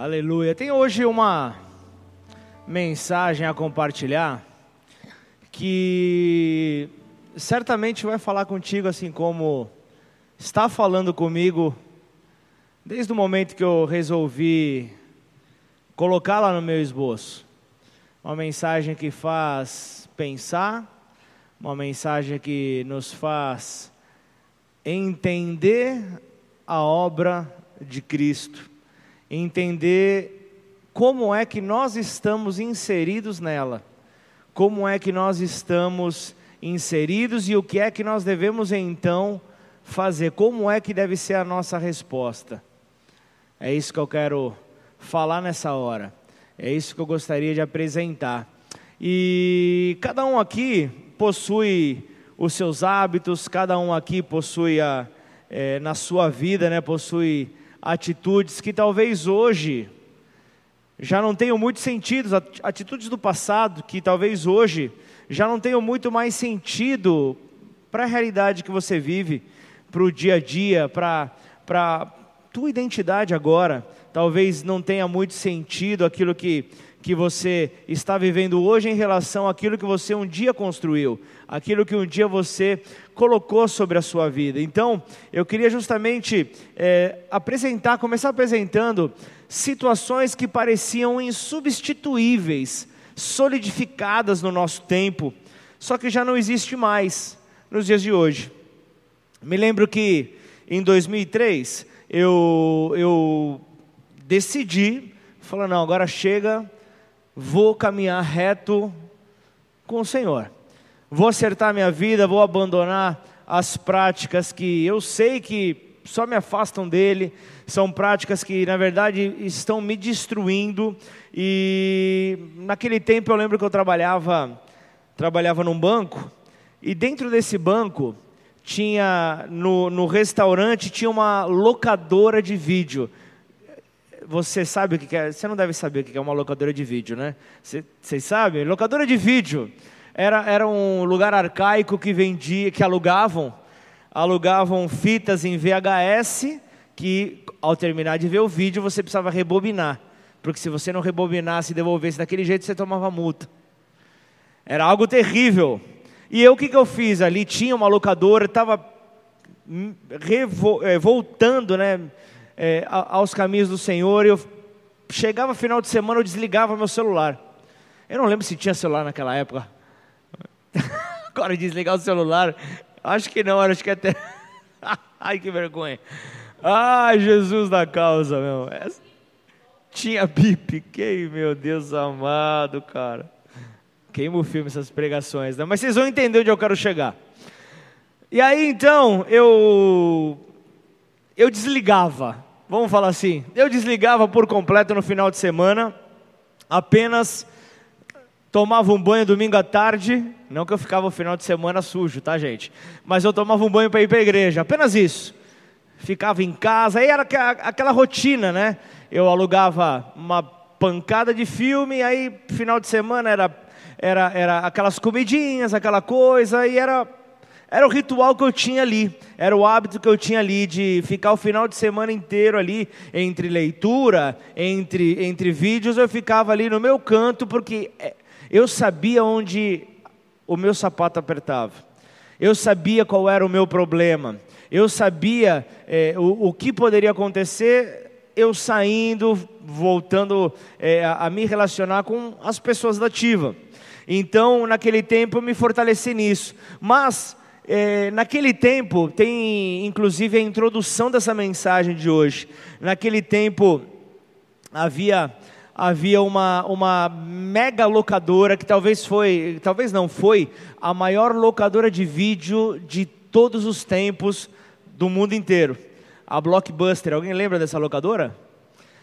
Aleluia. Tem hoje uma mensagem a compartilhar que certamente vai falar contigo assim como está falando comigo desde o momento que eu resolvi colocá-la no meu esboço. Uma mensagem que faz pensar, uma mensagem que nos faz entender a obra de Cristo entender como é que nós estamos inseridos nela, como é que nós estamos inseridos e o que é que nós devemos então fazer, como é que deve ser a nossa resposta. É isso que eu quero falar nessa hora, é isso que eu gostaria de apresentar. E cada um aqui possui os seus hábitos, cada um aqui possui a, é, na sua vida, né, possui atitudes que talvez hoje já não tenham muito sentido, atitudes do passado que talvez hoje já não tenham muito mais sentido para a realidade que você vive, para o dia a dia, para a tua identidade agora. Talvez não tenha muito sentido aquilo que, que você está vivendo hoje em relação àquilo que você um dia construiu, aquilo que um dia você colocou sobre a sua vida. Então, eu queria justamente é, apresentar, começar apresentando situações que pareciam insubstituíveis, solidificadas no nosso tempo, só que já não existe mais nos dias de hoje. Me lembro que em 2003 eu, eu decidi, falando, não, agora chega, vou caminhar reto com o Senhor vou acertar minha vida, vou abandonar as práticas que eu sei que só me afastam dele, são práticas que na verdade estão me destruindo. E naquele tempo eu lembro que eu trabalhava, trabalhava num banco e dentro desse banco tinha no, no restaurante tinha uma locadora de vídeo. Você sabe o que é? Você não deve saber o que é uma locadora de vídeo, né? Vocês sabem? Locadora de vídeo era, era um lugar arcaico que vendia, que alugavam, alugavam fitas em VHS, que ao terminar de ver o vídeo você precisava rebobinar, porque se você não rebobinasse e devolvesse daquele jeito você tomava multa. Era algo terrível. E eu o que, que eu fiz ali? Tinha uma locadora, estava é, voltando né, é, aos caminhos do Senhor, e eu chegava final de semana, eu desligava meu celular. Eu não lembro se tinha celular naquela época. Agora desligar o celular. Acho que não, acho que até. Ai, que vergonha. Ai, Jesus da causa, meu. Essa... Tinha bip. Que, meu Deus amado, cara. Queima o filme essas pregações, né? Mas vocês vão entender onde eu quero chegar. E aí, então, eu. Eu desligava. Vamos falar assim. Eu desligava por completo no final de semana. Apenas tomava um banho domingo à tarde, não que eu ficava o final de semana sujo, tá, gente? Mas eu tomava um banho para ir para a igreja, apenas isso. Ficava em casa, aí era aquela rotina, né? Eu alugava uma pancada de filme, aí final de semana era, era, era aquelas comidinhas, aquela coisa, e era, era o ritual que eu tinha ali, era o hábito que eu tinha ali de ficar o final de semana inteiro ali, entre leitura, entre, entre vídeos, eu ficava ali no meu canto, porque é, eu sabia onde o meu sapato apertava. Eu sabia qual era o meu problema. Eu sabia é, o, o, que poderia acontecer eu saindo, voltando é, a, a me relacionar com as pessoas da ativa. Então, naquele tempo, eu me fortaleci nisso. Mas, é, naquele tempo, tem inclusive a introdução dessa mensagem de hoje. Naquele tempo, havia havia uma, uma mega locadora que talvez foi, talvez não foi, a maior locadora de vídeo de todos os tempos do mundo inteiro. A Blockbuster, alguém lembra dessa locadora?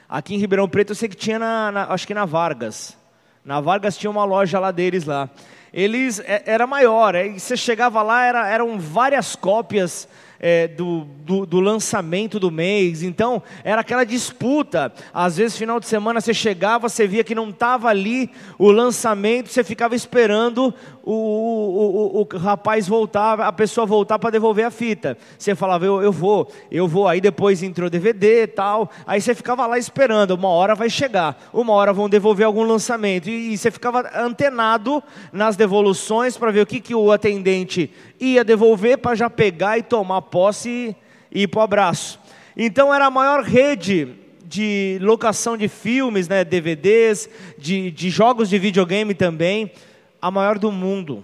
Aqui em Ribeirão Preto eu sei que tinha na, na acho que na Vargas. Na Vargas tinha uma loja lá deles lá. Eles é, era maior, aí você chegava lá era, eram várias cópias é, do, do, do, lançamento do mês. Então, era aquela disputa. Às vezes, final de semana, você chegava, você via que não estava ali o lançamento, você ficava esperando o, o, o, o rapaz voltar, a pessoa voltar para devolver a fita. Você falava, eu, eu vou, eu vou. Aí depois entrou DVD e tal. Aí você ficava lá esperando, uma hora vai chegar, uma hora vão devolver algum lançamento. E, e você ficava antenado nas devoluções para ver o que, que o atendente ia devolver para já pegar e tomar posse e ir para o abraço. Então era a maior rede de locação de filmes, né, DVDs, de, de jogos de videogame também a maior do mundo.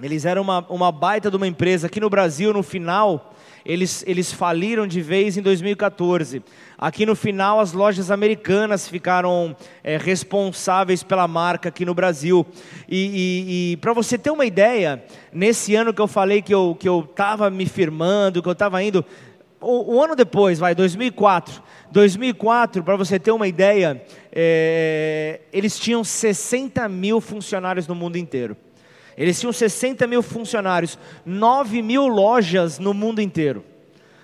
Eles eram uma, uma baita de uma empresa. Aqui no Brasil, no final, eles, eles faliram de vez em 2014. Aqui no final, as lojas americanas ficaram é, responsáveis pela marca aqui no Brasil. E, e, e para você ter uma ideia, nesse ano que eu falei que eu estava me firmando, que eu estava indo, um ano depois, vai, 2004. 2004, para você ter uma ideia, é, eles tinham 60 mil funcionários no mundo inteiro. Eles tinham 60 mil funcionários, 9 mil lojas no mundo inteiro.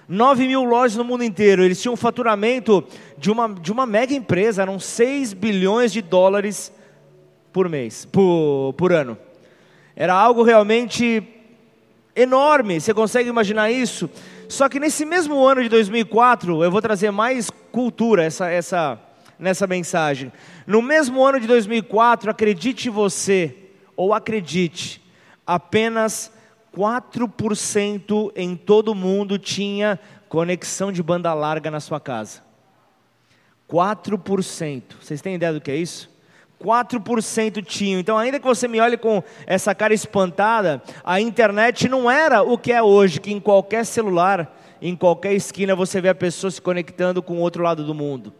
9 mil lojas no mundo inteiro. Eles tinham um faturamento de uma, de uma mega empresa, eram 6 bilhões de dólares por mês, por, por ano. Era algo realmente enorme. Você consegue imaginar isso? Só que nesse mesmo ano de 2004, eu vou trazer mais cultura essa, essa, nessa mensagem. No mesmo ano de 2004, acredite você, ou acredite, apenas 4% em todo o mundo tinha conexão de banda larga na sua casa. 4%. Vocês têm ideia do que é isso? 4% tinham. Então, ainda que você me olhe com essa cara espantada, a internet não era o que é hoje, que em qualquer celular, em qualquer esquina, você vê a pessoa se conectando com o outro lado do mundo.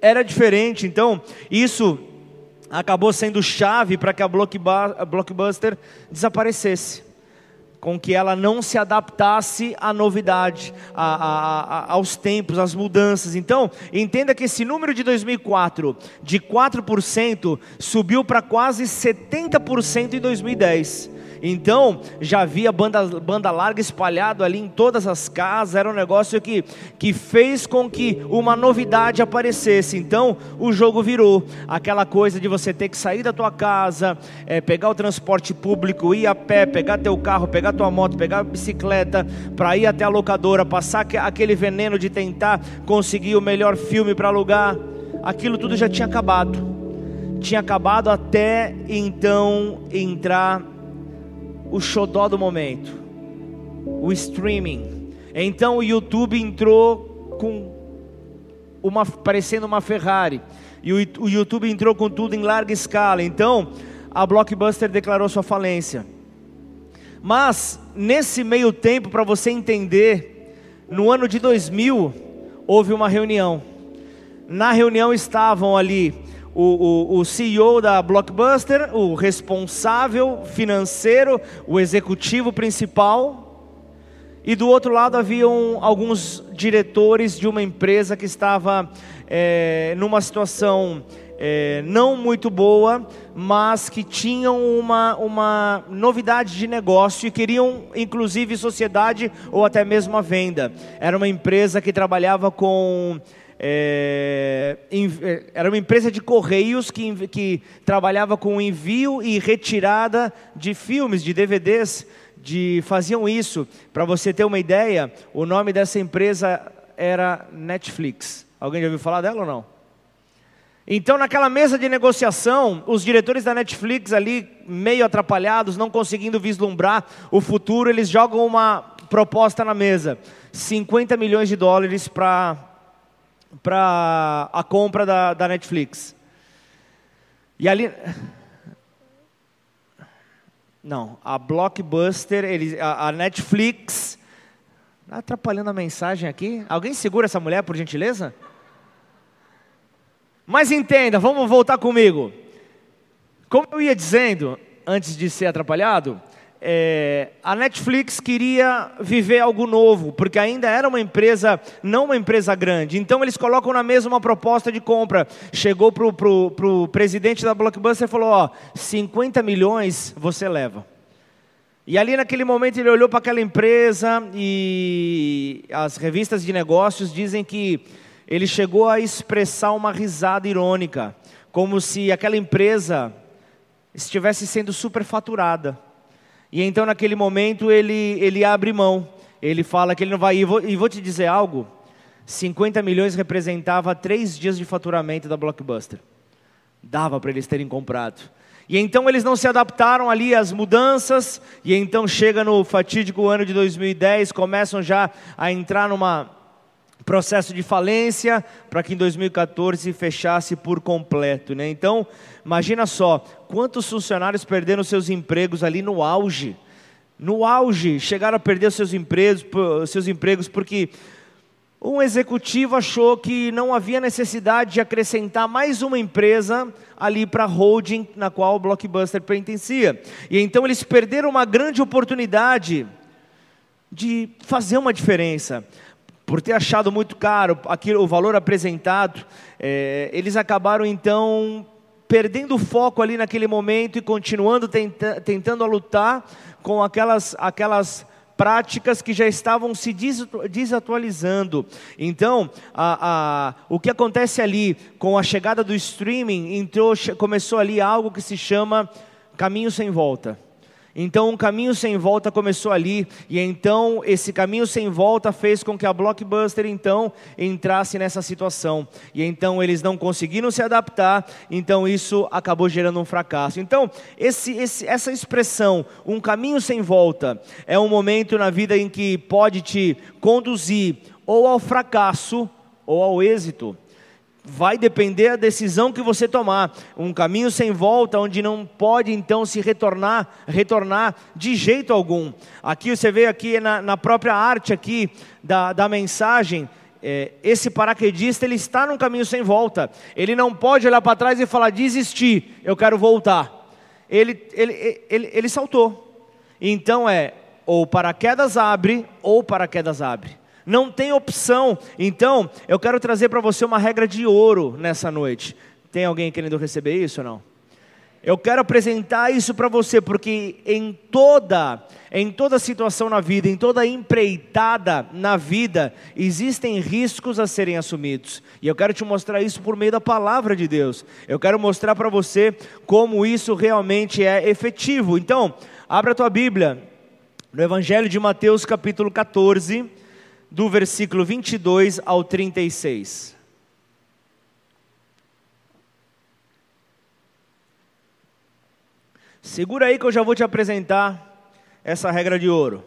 Era diferente, então, isso acabou sendo chave para que a Blockbuster desaparecesse com que ela não se adaptasse à novidade, a, a, a, aos tempos, às mudanças. Então, entenda que esse número de 2004, de 4%, subiu para quase 70% em 2010. Então, já havia banda, banda larga espalhado ali em todas as casas, era um negócio que, que fez com que uma novidade aparecesse. Então, o jogo virou aquela coisa de você ter que sair da tua casa, é, pegar o transporte público, ir a pé, pegar teu carro, pegar tua moto, pegar a bicicleta, para ir até a locadora, passar aquele veneno de tentar conseguir o melhor filme para alugar. Aquilo tudo já tinha acabado. Tinha acabado até então entrar o xodó do momento, o streaming. Então o YouTube entrou com uma parecendo uma Ferrari. E o, o YouTube entrou com tudo em larga escala. Então a Blockbuster declarou sua falência. Mas nesse meio tempo, para você entender, no ano de 2000 houve uma reunião. Na reunião estavam ali o, o, o CEO da Blockbuster, o responsável financeiro, o executivo principal, e do outro lado haviam alguns diretores de uma empresa que estava é, numa situação é, não muito boa, mas que tinham uma, uma novidade de negócio e queriam, inclusive, sociedade ou até mesmo a venda. Era uma empresa que trabalhava com é, é, era uma empresa de correios que, que trabalhava com envio e retirada de filmes, de DVDs, de, faziam isso. Para você ter uma ideia, o nome dessa empresa era Netflix. Alguém já ouviu falar dela ou não? Então, naquela mesa de negociação, os diretores da Netflix ali, meio atrapalhados, não conseguindo vislumbrar o futuro, eles jogam uma proposta na mesa: 50 milhões de dólares para para a compra da, da Netflix. E ali. Não, a Blockbuster, eles, a, a Netflix. Tá atrapalhando a mensagem aqui. Alguém segura essa mulher, por gentileza? Mas entenda, vamos voltar comigo. Como eu ia dizendo, antes de ser atrapalhado, é, a Netflix queria viver algo novo, porque ainda era uma empresa, não uma empresa grande. Então eles colocam na mesa uma proposta de compra. Chegou para o presidente da Blockbuster e falou: Ó, 50 milhões você leva. E ali naquele momento ele olhou para aquela empresa e as revistas de negócios dizem que ele chegou a expressar uma risada irônica, como se aquela empresa estivesse sendo superfaturada. E então, naquele momento, ele, ele abre mão. Ele fala que ele não vai. E vou, e vou te dizer algo: 50 milhões representava três dias de faturamento da Blockbuster. Dava para eles terem comprado. E então eles não se adaptaram ali às mudanças, e então chega no fatídico ano de 2010, começam já a entrar numa processo de falência para que em 2014 fechasse por completo, né? Então, imagina só, quantos funcionários perderam seus empregos ali no auge. No auge, chegaram a perder seus empregos, seus empregos porque um executivo achou que não havia necessidade de acrescentar mais uma empresa ali para a holding na qual o Blockbuster pertencia. E então eles perderam uma grande oportunidade de fazer uma diferença. Por ter achado muito caro aquilo, o valor apresentado, é, eles acabaram então perdendo o foco ali naquele momento e continuando tenta, tentando lutar com aquelas, aquelas práticas que já estavam se desatualizando. Então, a, a, o que acontece ali com a chegada do streaming, entrou, começou ali algo que se chama caminho sem volta. Então, um caminho sem volta começou ali, e então esse caminho sem volta fez com que a Blockbuster então entrasse nessa situação. E então eles não conseguiram se adaptar, então isso acabou gerando um fracasso. Então, esse, esse, essa expressão, um caminho sem volta, é um momento na vida em que pode te conduzir ou ao fracasso ou ao êxito vai depender da decisão que você tomar. Um caminho sem volta, onde não pode então se retornar, retornar de jeito algum. Aqui você vê aqui na, na própria arte aqui da, da mensagem, é, esse paraquedista ele está num caminho sem volta. Ele não pode olhar para trás e falar desistir, eu quero voltar. Ele, ele, ele, ele saltou. Então é ou paraquedas abre ou paraquedas abre não tem opção. Então, eu quero trazer para você uma regra de ouro nessa noite. Tem alguém querendo receber isso ou não? Eu quero apresentar isso para você porque em toda, em toda situação na vida, em toda empreitada na vida, existem riscos a serem assumidos. E eu quero te mostrar isso por meio da palavra de Deus. Eu quero mostrar para você como isso realmente é efetivo. Então, abra a tua Bíblia no Evangelho de Mateus, capítulo 14 do versículo 22 ao 36. Segura aí que eu já vou te apresentar essa regra de ouro.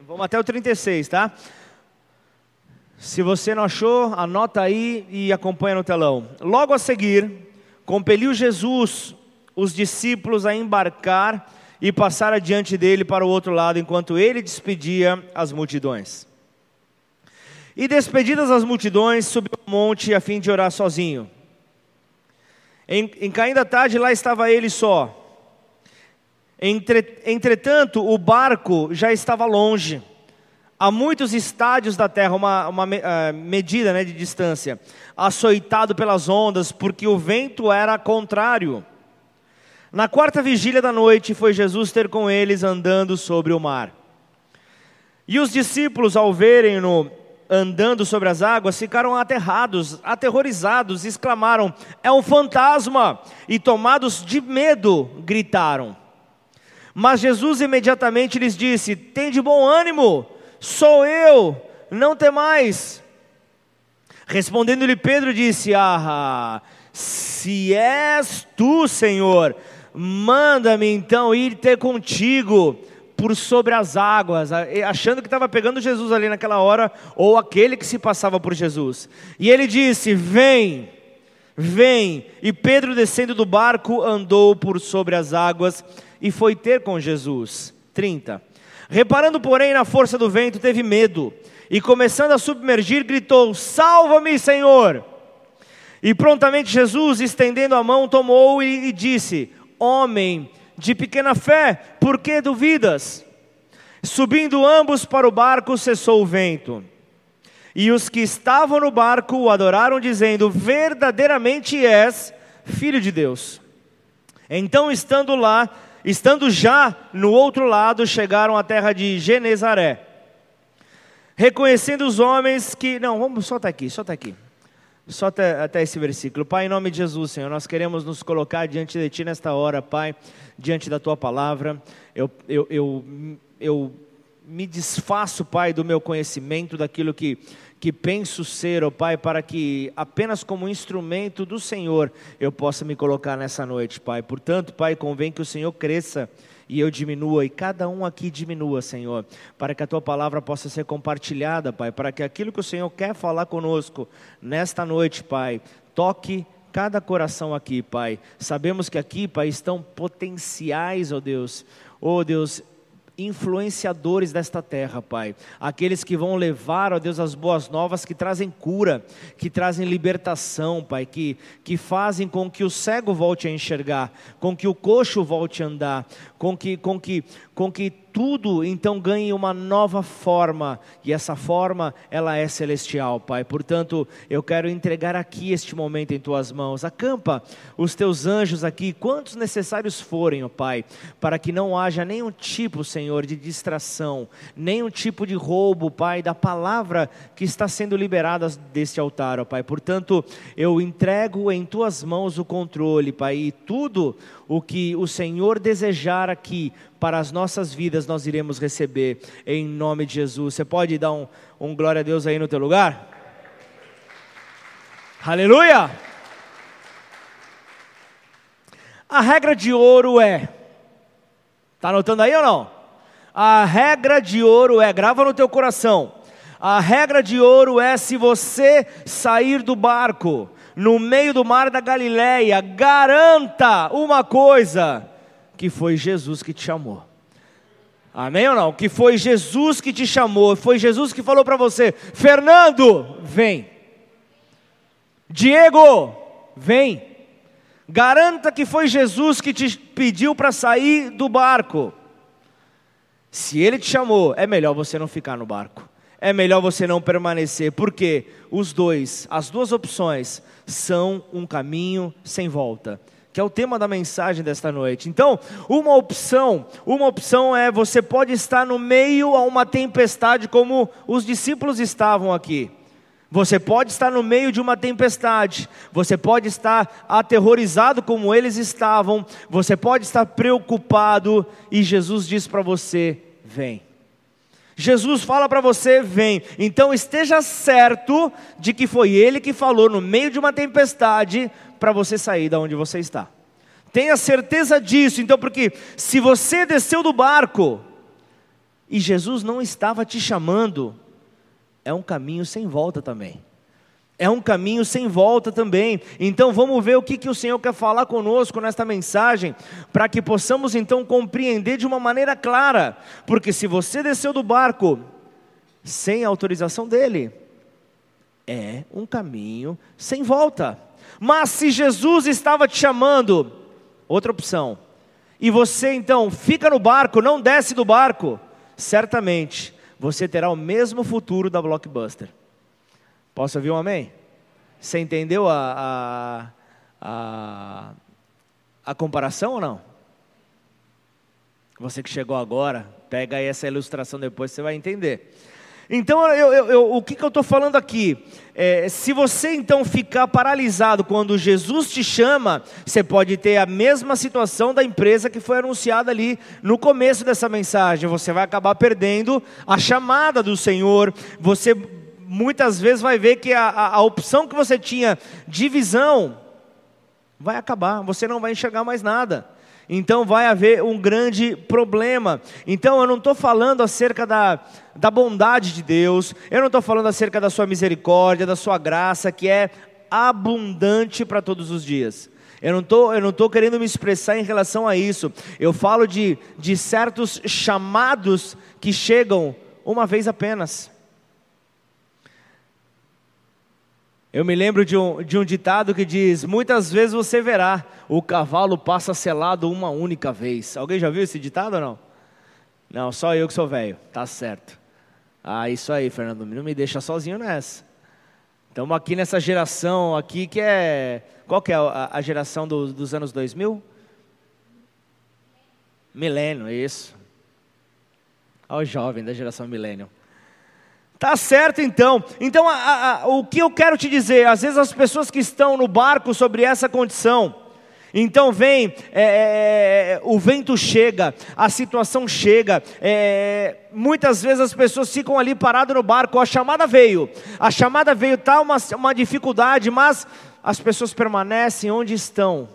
Vamos até o 36, tá? Se você não achou, anota aí e acompanha no telão. Logo a seguir, compeliu Jesus os discípulos a embarcar e passar adiante dele para o outro lado, enquanto ele despedia as multidões. E despedidas as multidões, subiu ao monte a fim de orar sozinho. Em, em caindo a tarde, lá estava ele só. Entre, entretanto, o barco já estava longe, a muitos estádios da terra, uma, uma uh, medida né, de distância, açoitado pelas ondas, porque o vento era contrário. Na quarta vigília da noite foi Jesus ter com eles andando sobre o mar. E os discípulos, ao verem-no andando sobre as águas, ficaram aterrados, aterrorizados, exclamaram: É um fantasma! E tomados de medo, gritaram. Mas Jesus imediatamente lhes disse: Tem de bom ânimo, sou eu, não temais. Respondendo-lhe Pedro, disse: Ah, se és tu, Senhor, Manda-me então ir ter contigo por sobre as águas, achando que estava pegando Jesus ali naquela hora, ou aquele que se passava por Jesus. E ele disse: Vem, vem. E Pedro, descendo do barco, andou por sobre as águas e foi ter com Jesus. 30. Reparando, porém, na força do vento, teve medo e, começando a submergir, gritou: Salva-me, Senhor! E prontamente Jesus, estendendo a mão, tomou e, e disse: homem de pequena fé, por que duvidas? Subindo ambos para o barco, cessou o vento. E os que estavam no barco o adoraram, dizendo: Verdadeiramente és filho de Deus. Então, estando lá, estando já no outro lado, chegaram à terra de Genezaré. Reconhecendo os homens que. Não, vamos, solta aqui, solta aqui. Só até, até esse versículo. Pai, em nome de Jesus, Senhor, nós queremos nos colocar diante de Ti nesta hora, Pai, diante da Tua palavra. Eu, eu, eu, eu me desfaço, Pai, do meu conhecimento, daquilo que, que penso ser, ó oh, Pai, para que apenas como instrumento do Senhor eu possa me colocar nessa noite, Pai. Portanto, Pai, convém que o Senhor cresça e eu diminua, e cada um aqui diminua, Senhor, para que a tua palavra possa ser compartilhada, Pai, para que aquilo que o Senhor quer falar conosco nesta noite, Pai, toque cada coração aqui, Pai. Sabemos que aqui, Pai, estão potenciais, ó oh Deus, ó oh Deus, influenciadores desta terra, Pai. Aqueles que vão levar, ó Deus, as boas novas que trazem cura, que trazem libertação, Pai, que, que fazem com que o cego volte a enxergar, com que o coxo volte a andar, com que, com que, com que tudo então ganhe uma nova forma, e essa forma, ela é celestial, Pai. Portanto, eu quero entregar aqui este momento em tuas mãos. Acampa os teus anjos aqui, quantos necessários forem, ó Pai, para que não haja nenhum tipo, Senhor, de distração, nenhum tipo de roubo, Pai, da palavra que está sendo liberada deste altar, ó Pai. Portanto, eu entrego em tuas mãos o controle, Pai, e tudo o que o Senhor desejar aqui para as nossas vidas nós iremos receber em nome de Jesus. Você pode dar um, um glória a Deus aí no teu lugar? Aleluia! A regra de ouro é, está anotando aí ou não? A regra de ouro é, grava no teu coração. A regra de ouro é se você sair do barco no meio do mar da Galileia, garanta uma coisa: que foi Jesus que te chamou. Amém ou não? Que foi Jesus que te chamou, foi Jesus que falou para você: Fernando, vem. Diego, vem. Garanta que foi Jesus que te pediu para sair do barco. Se ele te chamou, é melhor você não ficar no barco. É melhor você não permanecer, porque os dois, as duas opções, são um caminho sem volta que é o tema da mensagem desta noite. Então, uma opção, uma opção é você pode estar no meio a uma tempestade como os discípulos estavam aqui. Você pode estar no meio de uma tempestade, você pode estar aterrorizado como eles estavam, você pode estar preocupado e Jesus diz para você: vem. Jesus fala para você, vem. Então esteja certo de que foi Ele que falou no meio de uma tempestade para você sair da onde você está. Tenha certeza disso, então, porque se você desceu do barco e Jesus não estava te chamando, é um caminho sem volta também. É um caminho sem volta também. Então vamos ver o que, que o Senhor quer falar conosco nesta mensagem, para que possamos então compreender de uma maneira clara. Porque se você desceu do barco sem autorização dele, é um caminho sem volta. Mas se Jesus estava te chamando, outra opção, e você então fica no barco, não desce do barco, certamente você terá o mesmo futuro da Blockbuster. Posso ouvir um amém? Você entendeu a, a, a, a comparação ou não? Você que chegou agora, pega aí essa ilustração depois, você vai entender. Então, eu, eu, eu, o que, que eu estou falando aqui? É, se você então ficar paralisado quando Jesus te chama, você pode ter a mesma situação da empresa que foi anunciada ali no começo dessa mensagem. Você vai acabar perdendo a chamada do Senhor, você muitas vezes vai ver que a, a, opção que você tinha de visão vai acabar, você não vai enxergar mais nada. Então vai haver um grande problema. Então eu não estou falando acerca da, da bondade de Deus, eu não estou falando acerca da sua misericórdia, da sua graça, que é abundante para todos os dias. Eu não eu não estou querendo me expressar em relação a isso. Eu falo de, de certos chamados que chegam uma vez apenas. Eu me lembro de um, de um ditado que diz: Muitas vezes você verá, o cavalo passa selado uma única vez. Alguém já viu esse ditado ou não? Não, só eu que sou velho, tá certo. Ah, isso aí, Fernando, não me deixa sozinho nessa. Estamos aqui nessa geração aqui que é. Qual que é a, a geração do, dos anos 2000? Milênio, isso. Olha o jovem da geração milênio. Tá certo então. Então, a, a, o que eu quero te dizer, às vezes as pessoas que estão no barco sobre essa condição, então vem, é, é, é, o vento chega, a situação chega, é, muitas vezes as pessoas ficam ali paradas no barco, a chamada veio, a chamada veio, está uma, uma dificuldade, mas as pessoas permanecem onde estão,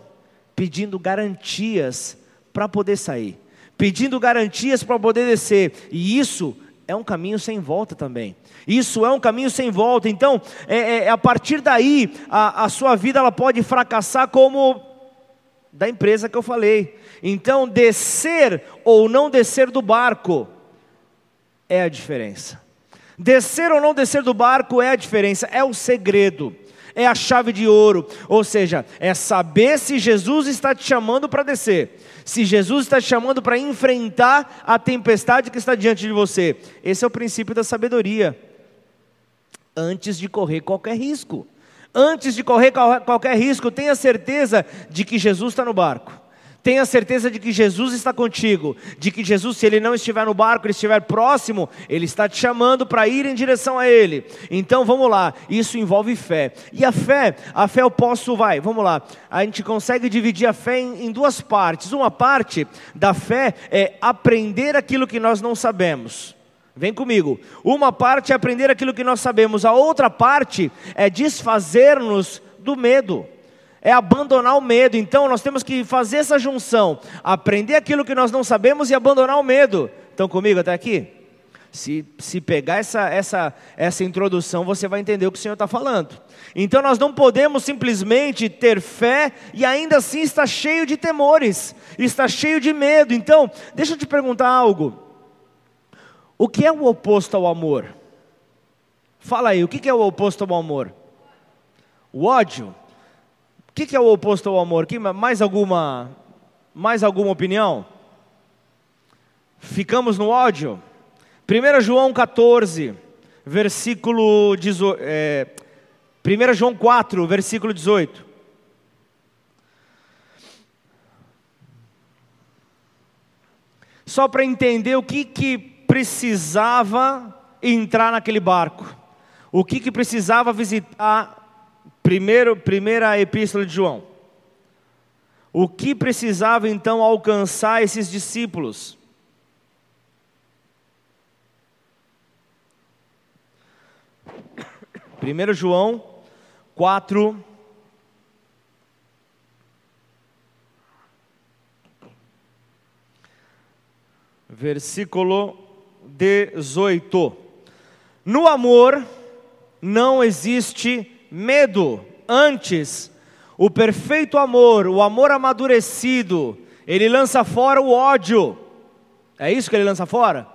pedindo garantias para poder sair, pedindo garantias para poder descer, e isso é um caminho sem volta também. Isso é um caminho sem volta. Então, é, é, a partir daí, a, a sua vida ela pode fracassar como da empresa que eu falei. Então, descer ou não descer do barco é a diferença. Descer ou não descer do barco é a diferença, é o segredo, é a chave de ouro. Ou seja, é saber se Jesus está te chamando para descer, se Jesus está te chamando para enfrentar a tempestade que está diante de você. Esse é o princípio da sabedoria. Antes de correr qualquer risco. Antes de correr qualquer risco, tenha certeza de que Jesus está no barco. Tenha certeza de que Jesus está contigo, de que Jesus, se ele não estiver no barco, ele estiver próximo, ele está te chamando para ir em direção a ele. Então vamos lá, isso envolve fé. E a fé, a fé eu posso, vai, vamos lá. A gente consegue dividir a fé em, em duas partes. Uma parte da fé é aprender aquilo que nós não sabemos. Vem comigo. Uma parte é aprender aquilo que nós sabemos, a outra parte é desfazer-nos do medo, é abandonar o medo. Então nós temos que fazer essa junção, aprender aquilo que nós não sabemos e abandonar o medo. Estão comigo até aqui? Se, se pegar essa, essa, essa introdução, você vai entender o que o Senhor está falando. Então nós não podemos simplesmente ter fé e ainda assim estar cheio de temores, estar cheio de medo. Então, deixa eu te perguntar algo. O que é o oposto ao amor? Fala aí, o que é o oposto ao amor? O ódio. O que é o oposto ao amor? Mais alguma, mais alguma opinião? Ficamos no ódio? 1 João 14, versículo 18. É, 1 João 4, versículo 18. Só para entender o que, que precisava entrar naquele barco? O que, que precisava visitar? Primeiro, primeira epístola de João. O que precisava então alcançar esses discípulos? Primeiro João 4, versículo 18. No amor não existe medo, antes, o perfeito amor, o amor amadurecido, ele lança fora o ódio. É isso que ele lança fora?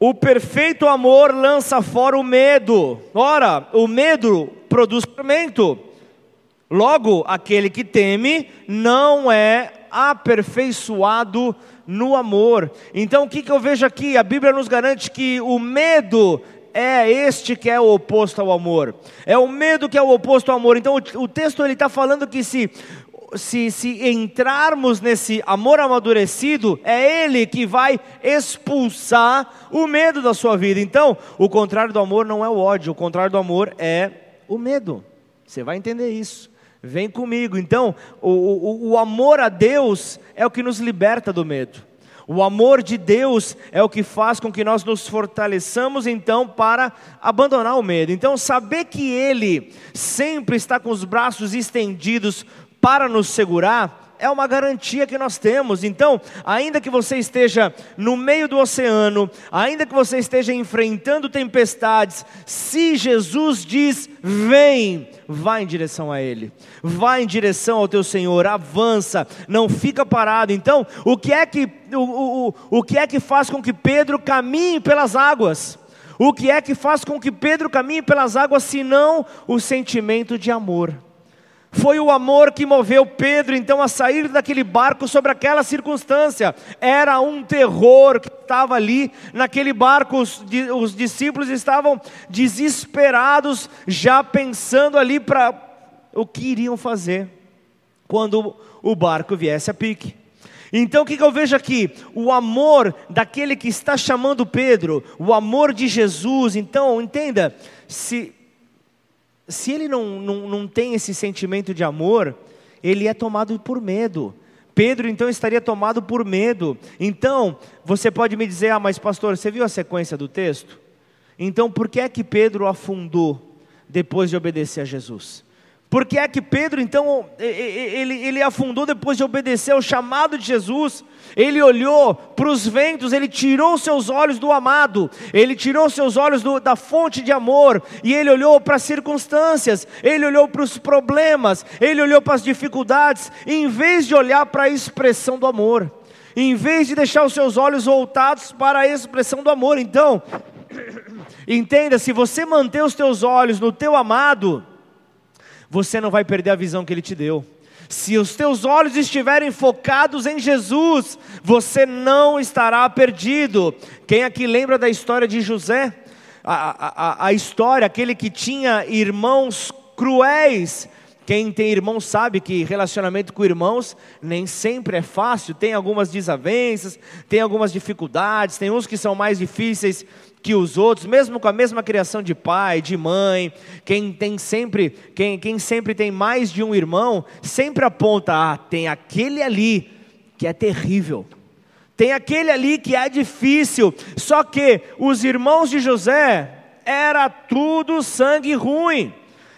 O perfeito amor lança fora o medo. Ora, o medo produz tormento. Logo, aquele que teme não é aperfeiçoado no amor. Então o que, que eu vejo aqui? A Bíblia nos garante que o medo é este que é o oposto ao amor. É o medo que é o oposto ao amor. Então o, o texto ele está falando que se se, se entrarmos nesse amor amadurecido, é Ele que vai expulsar o medo da sua vida. Então, o contrário do amor não é o ódio, o contrário do amor é o medo. Você vai entender isso. Vem comigo. Então, o, o, o amor a Deus é o que nos liberta do medo. O amor de Deus é o que faz com que nós nos fortaleçamos então para abandonar o medo. Então, saber que Ele sempre está com os braços estendidos para nos segurar, é uma garantia que nós temos. Então, ainda que você esteja no meio do oceano, ainda que você esteja enfrentando tempestades, se Jesus diz: "Vem", vá em direção a ele. Vá em direção ao teu Senhor, avança, não fica parado. Então, o que é que o, o, o que é que faz com que Pedro caminhe pelas águas? O que é que faz com que Pedro caminhe pelas águas senão o sentimento de amor? Foi o amor que moveu Pedro então a sair daquele barco sobre aquela circunstância. Era um terror que estava ali naquele barco. Os, os discípulos estavam desesperados, já pensando ali para o que iriam fazer quando o barco viesse a pique. Então o que, que eu vejo aqui? O amor daquele que está chamando Pedro, o amor de Jesus. Então, entenda, se, se ele não, não, não tem esse sentimento de amor, ele é tomado por medo. Pedro então estaria tomado por medo. Então, você pode me dizer, ah, mas pastor, você viu a sequência do texto? Então, por que é que Pedro afundou depois de obedecer a Jesus? Por que é que Pedro, então, ele, ele afundou depois de obedecer ao chamado de Jesus? Ele olhou para os ventos, ele tirou seus olhos do amado, ele tirou seus olhos do, da fonte de amor, e ele olhou para as circunstâncias, ele olhou para os problemas, ele olhou para as dificuldades, em vez de olhar para a expressão do amor, em vez de deixar os seus olhos voltados para a expressão do amor. Então, entenda, se você manter os teus olhos no teu amado, você não vai perder a visão que Ele te deu. Se os teus olhos estiverem focados em Jesus, você não estará perdido. Quem aqui lembra da história de José? A, a, a história, aquele que tinha irmãos cruéis, quem tem irmãos sabe que relacionamento com irmãos nem sempre é fácil, tem algumas desavenças, tem algumas dificuldades, tem uns que são mais difíceis que os outros, mesmo com a mesma criação de pai, de mãe, quem tem sempre, quem, quem sempre tem mais de um irmão, sempre aponta, ah, tem aquele ali que é terrível. Tem aquele ali que é difícil. Só que os irmãos de José era tudo sangue ruim.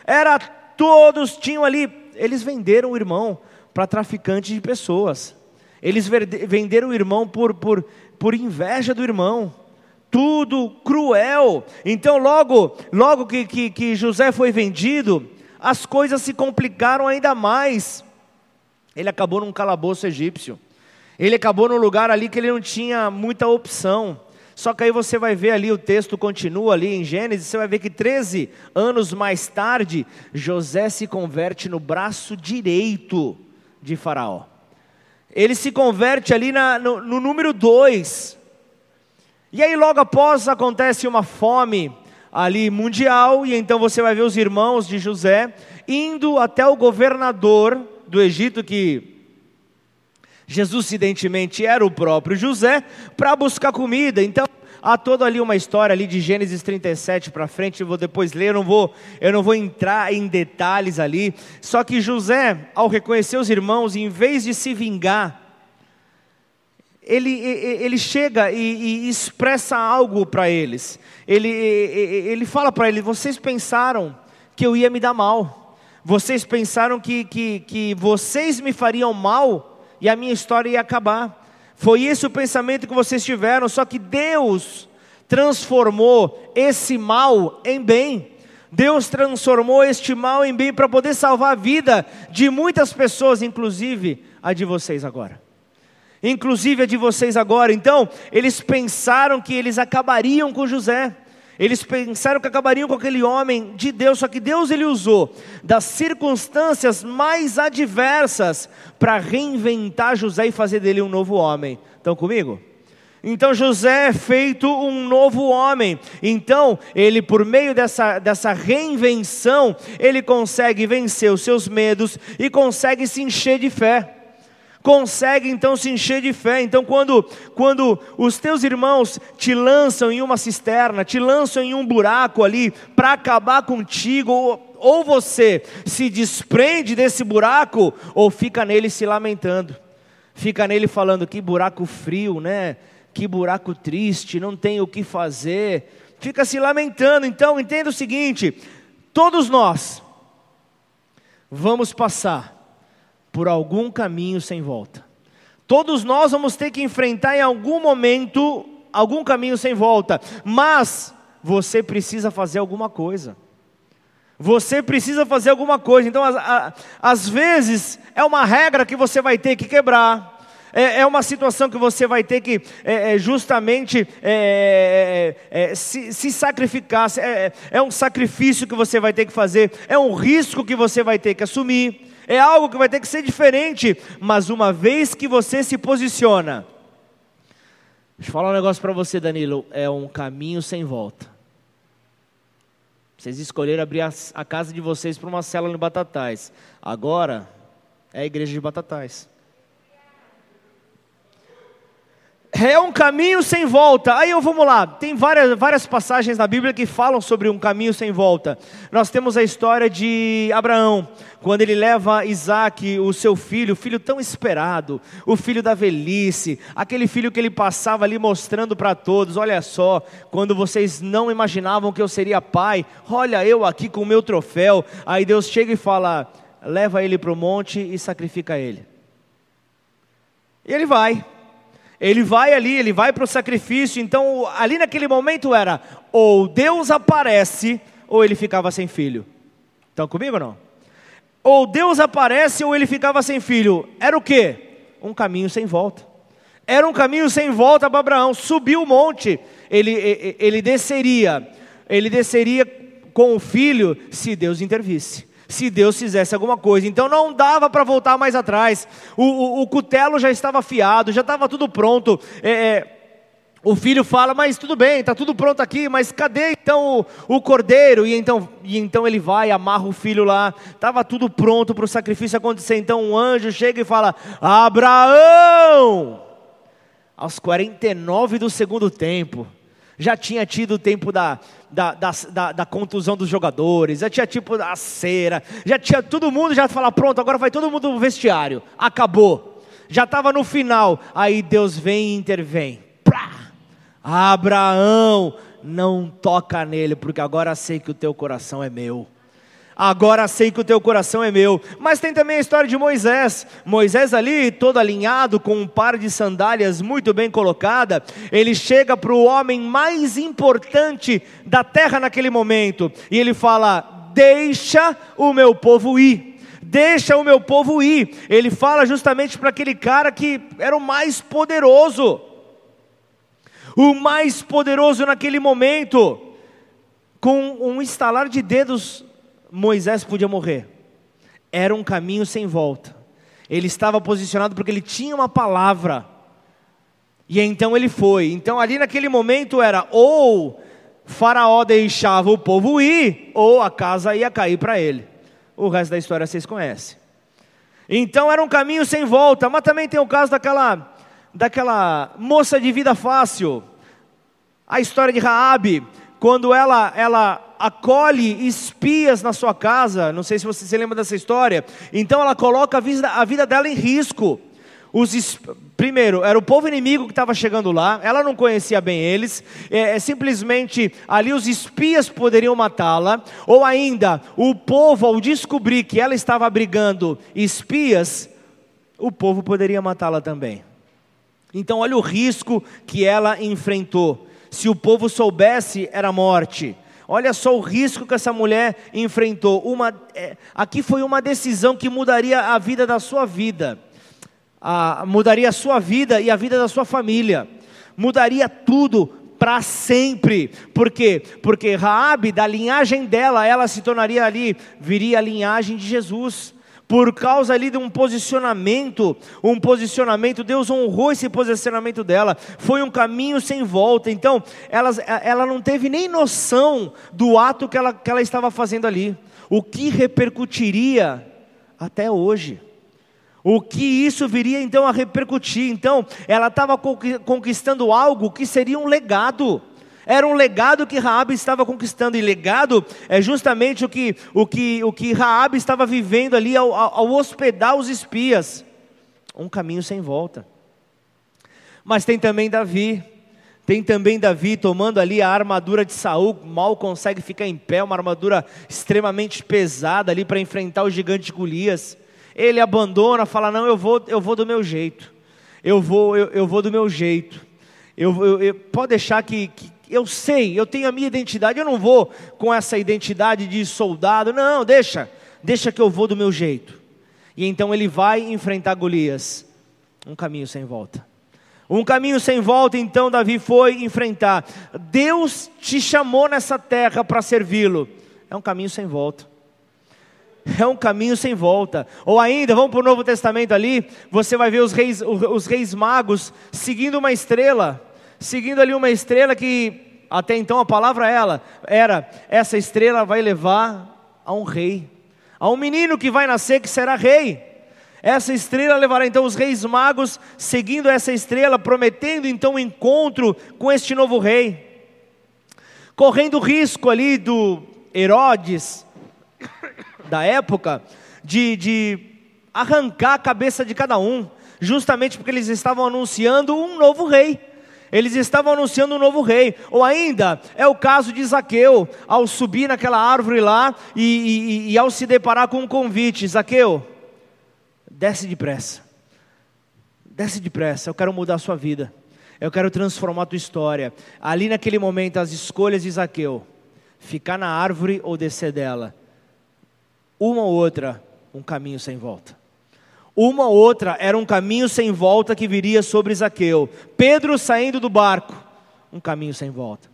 Era Todos tinham ali, eles venderam o irmão para traficante de pessoas. Eles venderam o irmão por, por, por inveja do irmão. Tudo cruel. Então, logo, logo que, que, que José foi vendido, as coisas se complicaram ainda mais. Ele acabou num calabouço egípcio. Ele acabou num lugar ali que ele não tinha muita opção. Só que aí você vai ver ali, o texto continua ali em Gênesis, você vai ver que 13 anos mais tarde, José se converte no braço direito de Faraó. Ele se converte ali na, no, no número 2. E aí logo após acontece uma fome ali mundial, e então você vai ver os irmãos de José indo até o governador do Egito, que Jesus, evidentemente, era o próprio José, para buscar comida. Então, há toda ali uma história ali de Gênesis 37 para frente, eu vou depois ler, eu não vou, eu não vou entrar em detalhes ali. Só que José, ao reconhecer os irmãos, em vez de se vingar, ele, ele chega e, e expressa algo para eles. Ele, ele fala para eles: vocês pensaram que eu ia me dar mal. Vocês pensaram que, que, que vocês me fariam mal e a minha história ia acabar. Foi esse o pensamento que vocês tiveram, só que Deus transformou esse mal em bem. Deus transformou este mal em bem para poder salvar a vida de muitas pessoas, inclusive a de vocês agora. Inclusive a de vocês agora. Então, eles pensaram que eles acabariam com José. Eles pensaram que acabariam com aquele homem de Deus, só que Deus ele usou das circunstâncias mais adversas para reinventar José e fazer dele um novo homem. Estão comigo? Então José é feito um novo homem. Então, ele, por meio dessa, dessa reinvenção, ele consegue vencer os seus medos e consegue se encher de fé consegue então se encher de fé. Então, quando, quando os teus irmãos te lançam em uma cisterna, te lançam em um buraco ali para acabar contigo, ou, ou você se desprende desse buraco, ou fica nele se lamentando, fica nele falando: que buraco frio, né? Que buraco triste, não tem o que fazer, fica se lamentando. Então, entenda o seguinte: todos nós vamos passar por algum caminho sem volta. Todos nós vamos ter que enfrentar em algum momento algum caminho sem volta, mas você precisa fazer alguma coisa. Você precisa fazer alguma coisa. Então, às vezes, é uma regra que você vai ter que quebrar. É, é uma situação que você vai ter que é, é justamente é, é, se, se, sacrificar. é um sacrifício que você vai ter que fazer. É um risco que você vai ter que assumir é algo que vai ter que ser diferente, mas uma vez que você se posiciona, deixa eu falar um negócio para você, Danilo, é um caminho sem volta. Vocês escolheram abrir a, a casa de vocês para uma célula no Batatais. Agora é a igreja de Batatais. É um caminho sem volta. Aí eu vamos lá. Tem várias, várias passagens na Bíblia que falam sobre um caminho sem volta. Nós temos a história de Abraão, quando ele leva Isaac, o seu filho, o filho tão esperado, o filho da velhice, aquele filho que ele passava ali mostrando para todos: olha só, quando vocês não imaginavam que eu seria pai, olha eu aqui com o meu troféu. Aí Deus chega e fala: leva ele para o monte e sacrifica ele. E ele vai. Ele vai ali, ele vai para o sacrifício. Então, ali naquele momento era ou Deus aparece, ou ele ficava sem filho. Estão comigo ou não? Ou Deus aparece, ou ele ficava sem filho. Era o quê? Um caminho sem volta. Era um caminho sem volta para Abraão. Subiu o monte, ele, ele desceria. Ele desceria com o filho se Deus intervisse se Deus fizesse alguma coisa. Então não dava para voltar mais atrás. O, o, o, cutelo já estava afiado, já estava tudo pronto. É, é, o filho fala, mas tudo bem, está tudo pronto aqui, mas cadê então o, o, cordeiro? E então, e então ele vai, amarra o filho lá, estava tudo pronto para o sacrifício acontecer. Então um anjo chega e fala: Abraão! Aos 49 do segundo tempo, já tinha tido o tempo da, da, da, da, contusão dos jogadores, já tinha tipo a cera, já tinha todo mundo já falar, pronto, agora vai todo mundo no vestiário, acabou, já estava no final, aí Deus vem e intervém, Prá! Abraão, não toca nele, porque agora sei que o teu coração é meu agora sei que o teu coração é meu. Mas tem também a história de Moisés. Moisés ali, todo alinhado, com um par de sandálias muito bem colocada, ele chega para o homem mais importante da terra naquele momento, e ele fala: Deixa o meu povo ir deixa o meu povo ir. Ele fala justamente para aquele cara que era o mais poderoso, o mais poderoso naquele momento. Com um estalar de dedos, Moisés podia morrer. Era um caminho sem volta. Ele estava posicionado porque ele tinha uma palavra. E então ele foi. Então ali naquele momento era ou Faraó deixava o povo ir, ou a casa ia cair para ele. O resto da história vocês conhecem. Então era um caminho sem volta, mas também tem o caso daquela daquela moça de vida fácil. A história de Raabe, quando ela ela acolhe espias na sua casa, não sei se você se lembra dessa história, então ela coloca a vida, a vida dela em risco. Os, primeiro, era o povo inimigo que estava chegando lá, ela não conhecia bem eles, é, é simplesmente ali os espias poderiam matá-la, ou ainda o povo, ao descobrir que ela estava abrigando espias, o povo poderia matá-la também. Então, olha o risco que ela enfrentou. Se o povo soubesse, era morte. Olha só o risco que essa mulher enfrentou. Uma, é, aqui foi uma decisão que mudaria a vida da sua vida, a, mudaria a sua vida e a vida da sua família, mudaria tudo para sempre. Por quê? Porque Raabe, da linhagem dela, ela se tornaria ali, viria a linhagem de Jesus por causa ali de um posicionamento, um posicionamento, Deus honrou esse posicionamento dela, foi um caminho sem volta, então ela, ela não teve nem noção do ato que ela, que ela estava fazendo ali, o que repercutiria até hoje. O que isso viria então a repercutir? Então, ela estava conquistando algo que seria um legado. Era um legado que Raabe estava conquistando e legado é justamente o que o que o que Raabe estava vivendo ali ao, ao hospedar os espias, um caminho sem volta. Mas tem também Davi, tem também Davi tomando ali a armadura de Saul, mal consegue ficar em pé, uma armadura extremamente pesada ali para enfrentar o gigante Golias. Ele abandona, fala: "Não, eu vou, eu vou do meu jeito. Eu vou, eu, eu vou do meu jeito. Eu, eu, eu pode deixar que, que, eu sei, eu tenho a minha identidade, eu não vou com essa identidade de soldado, não, deixa, deixa que eu vou do meu jeito. E então ele vai enfrentar Golias, um caminho sem volta. Um caminho sem volta, então Davi foi enfrentar. Deus te chamou nessa terra para servi-lo. É um caminho sem volta. É um caminho sem volta. Ou ainda, vamos para o Novo Testamento ali, você vai ver os reis, os reis magos seguindo uma estrela seguindo ali uma estrela que até então a palavra ela era essa estrela vai levar a um rei, a um menino que vai nascer que será rei. Essa estrela levará então os reis magos seguindo essa estrela, prometendo então o um encontro com este novo rei. Correndo o risco ali do Herodes, da época, de, de arrancar a cabeça de cada um, justamente porque eles estavam anunciando um novo rei. Eles estavam anunciando um novo rei. Ou ainda, é o caso de Zaqueu, ao subir naquela árvore lá e, e, e ao se deparar com um convite: Zaqueu, desce depressa. Desce depressa, eu quero mudar a sua vida. Eu quero transformar a tua história. Ali naquele momento, as escolhas de Zaqueu: ficar na árvore ou descer dela. Uma ou outra, um caminho sem volta. Uma outra era um caminho sem volta que viria sobre Zaqueu. Pedro saindo do barco, um caminho sem volta.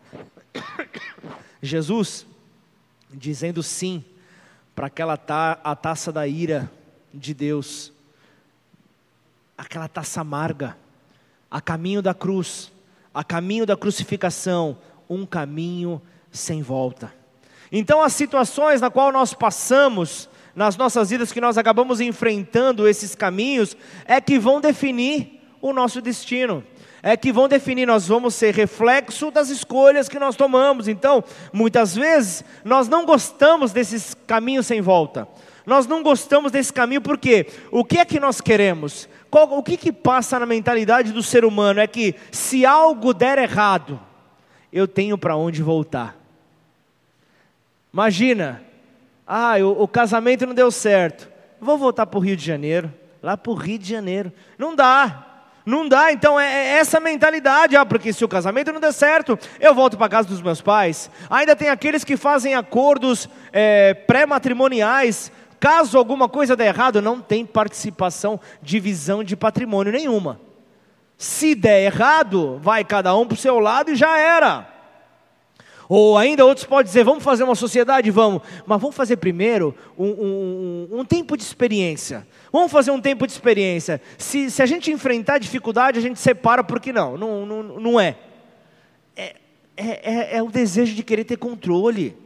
Jesus dizendo sim para aquela ta a taça da ira de Deus, aquela taça amarga, a caminho da cruz, a caminho da crucificação, um caminho sem volta. Então, as situações na qual nós passamos nas nossas vidas que nós acabamos enfrentando esses caminhos é que vão definir o nosso destino. É que vão definir, nós vamos ser reflexo das escolhas que nós tomamos. Então, muitas vezes, nós não gostamos desses caminhos sem volta. Nós não gostamos desse caminho porque o que é que nós queremos? Qual, o que, que passa na mentalidade do ser humano é que se algo der errado, eu tenho para onde voltar. Imagina, ah, o, o casamento não deu certo. Vou voltar para o Rio de Janeiro. Lá para o Rio de Janeiro. Não dá. Não dá, então é, é essa mentalidade, ah, porque se o casamento não der certo, eu volto para casa dos meus pais. Ainda tem aqueles que fazem acordos é, pré-matrimoniais, caso alguma coisa der errado, não tem participação, divisão de patrimônio nenhuma. Se der errado, vai cada um para o seu lado e já era. Ou ainda outros podem dizer, vamos fazer uma sociedade? Vamos, mas vamos fazer primeiro um, um, um, tempo de experiência. Vamos fazer um tempo de experiência. Se, se a gente enfrentar dificuldade, a gente separa, porque não, não, não, não é. É, é, é. é o desejo de querer ter controle.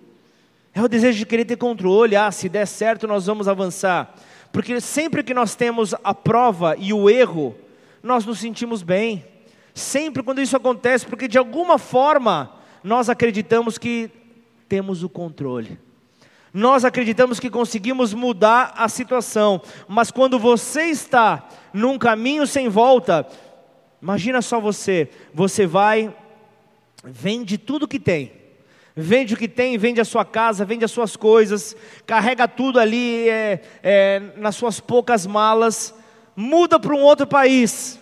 É o desejo de querer ter controle. Ah, se der certo, nós vamos avançar. Porque sempre que nós temos a prova e o erro, nós nos sentimos bem. Sempre quando isso acontece, porque de alguma forma nós acreditamos que temos o controle. Nós acreditamos que conseguimos mudar a situação, mas quando você está num caminho sem volta, imagina só você, você vai, vende tudo que tem, vende o que tem, vende a sua casa, vende as suas coisas, carrega tudo ali é, é, nas suas poucas malas, muda para um outro país,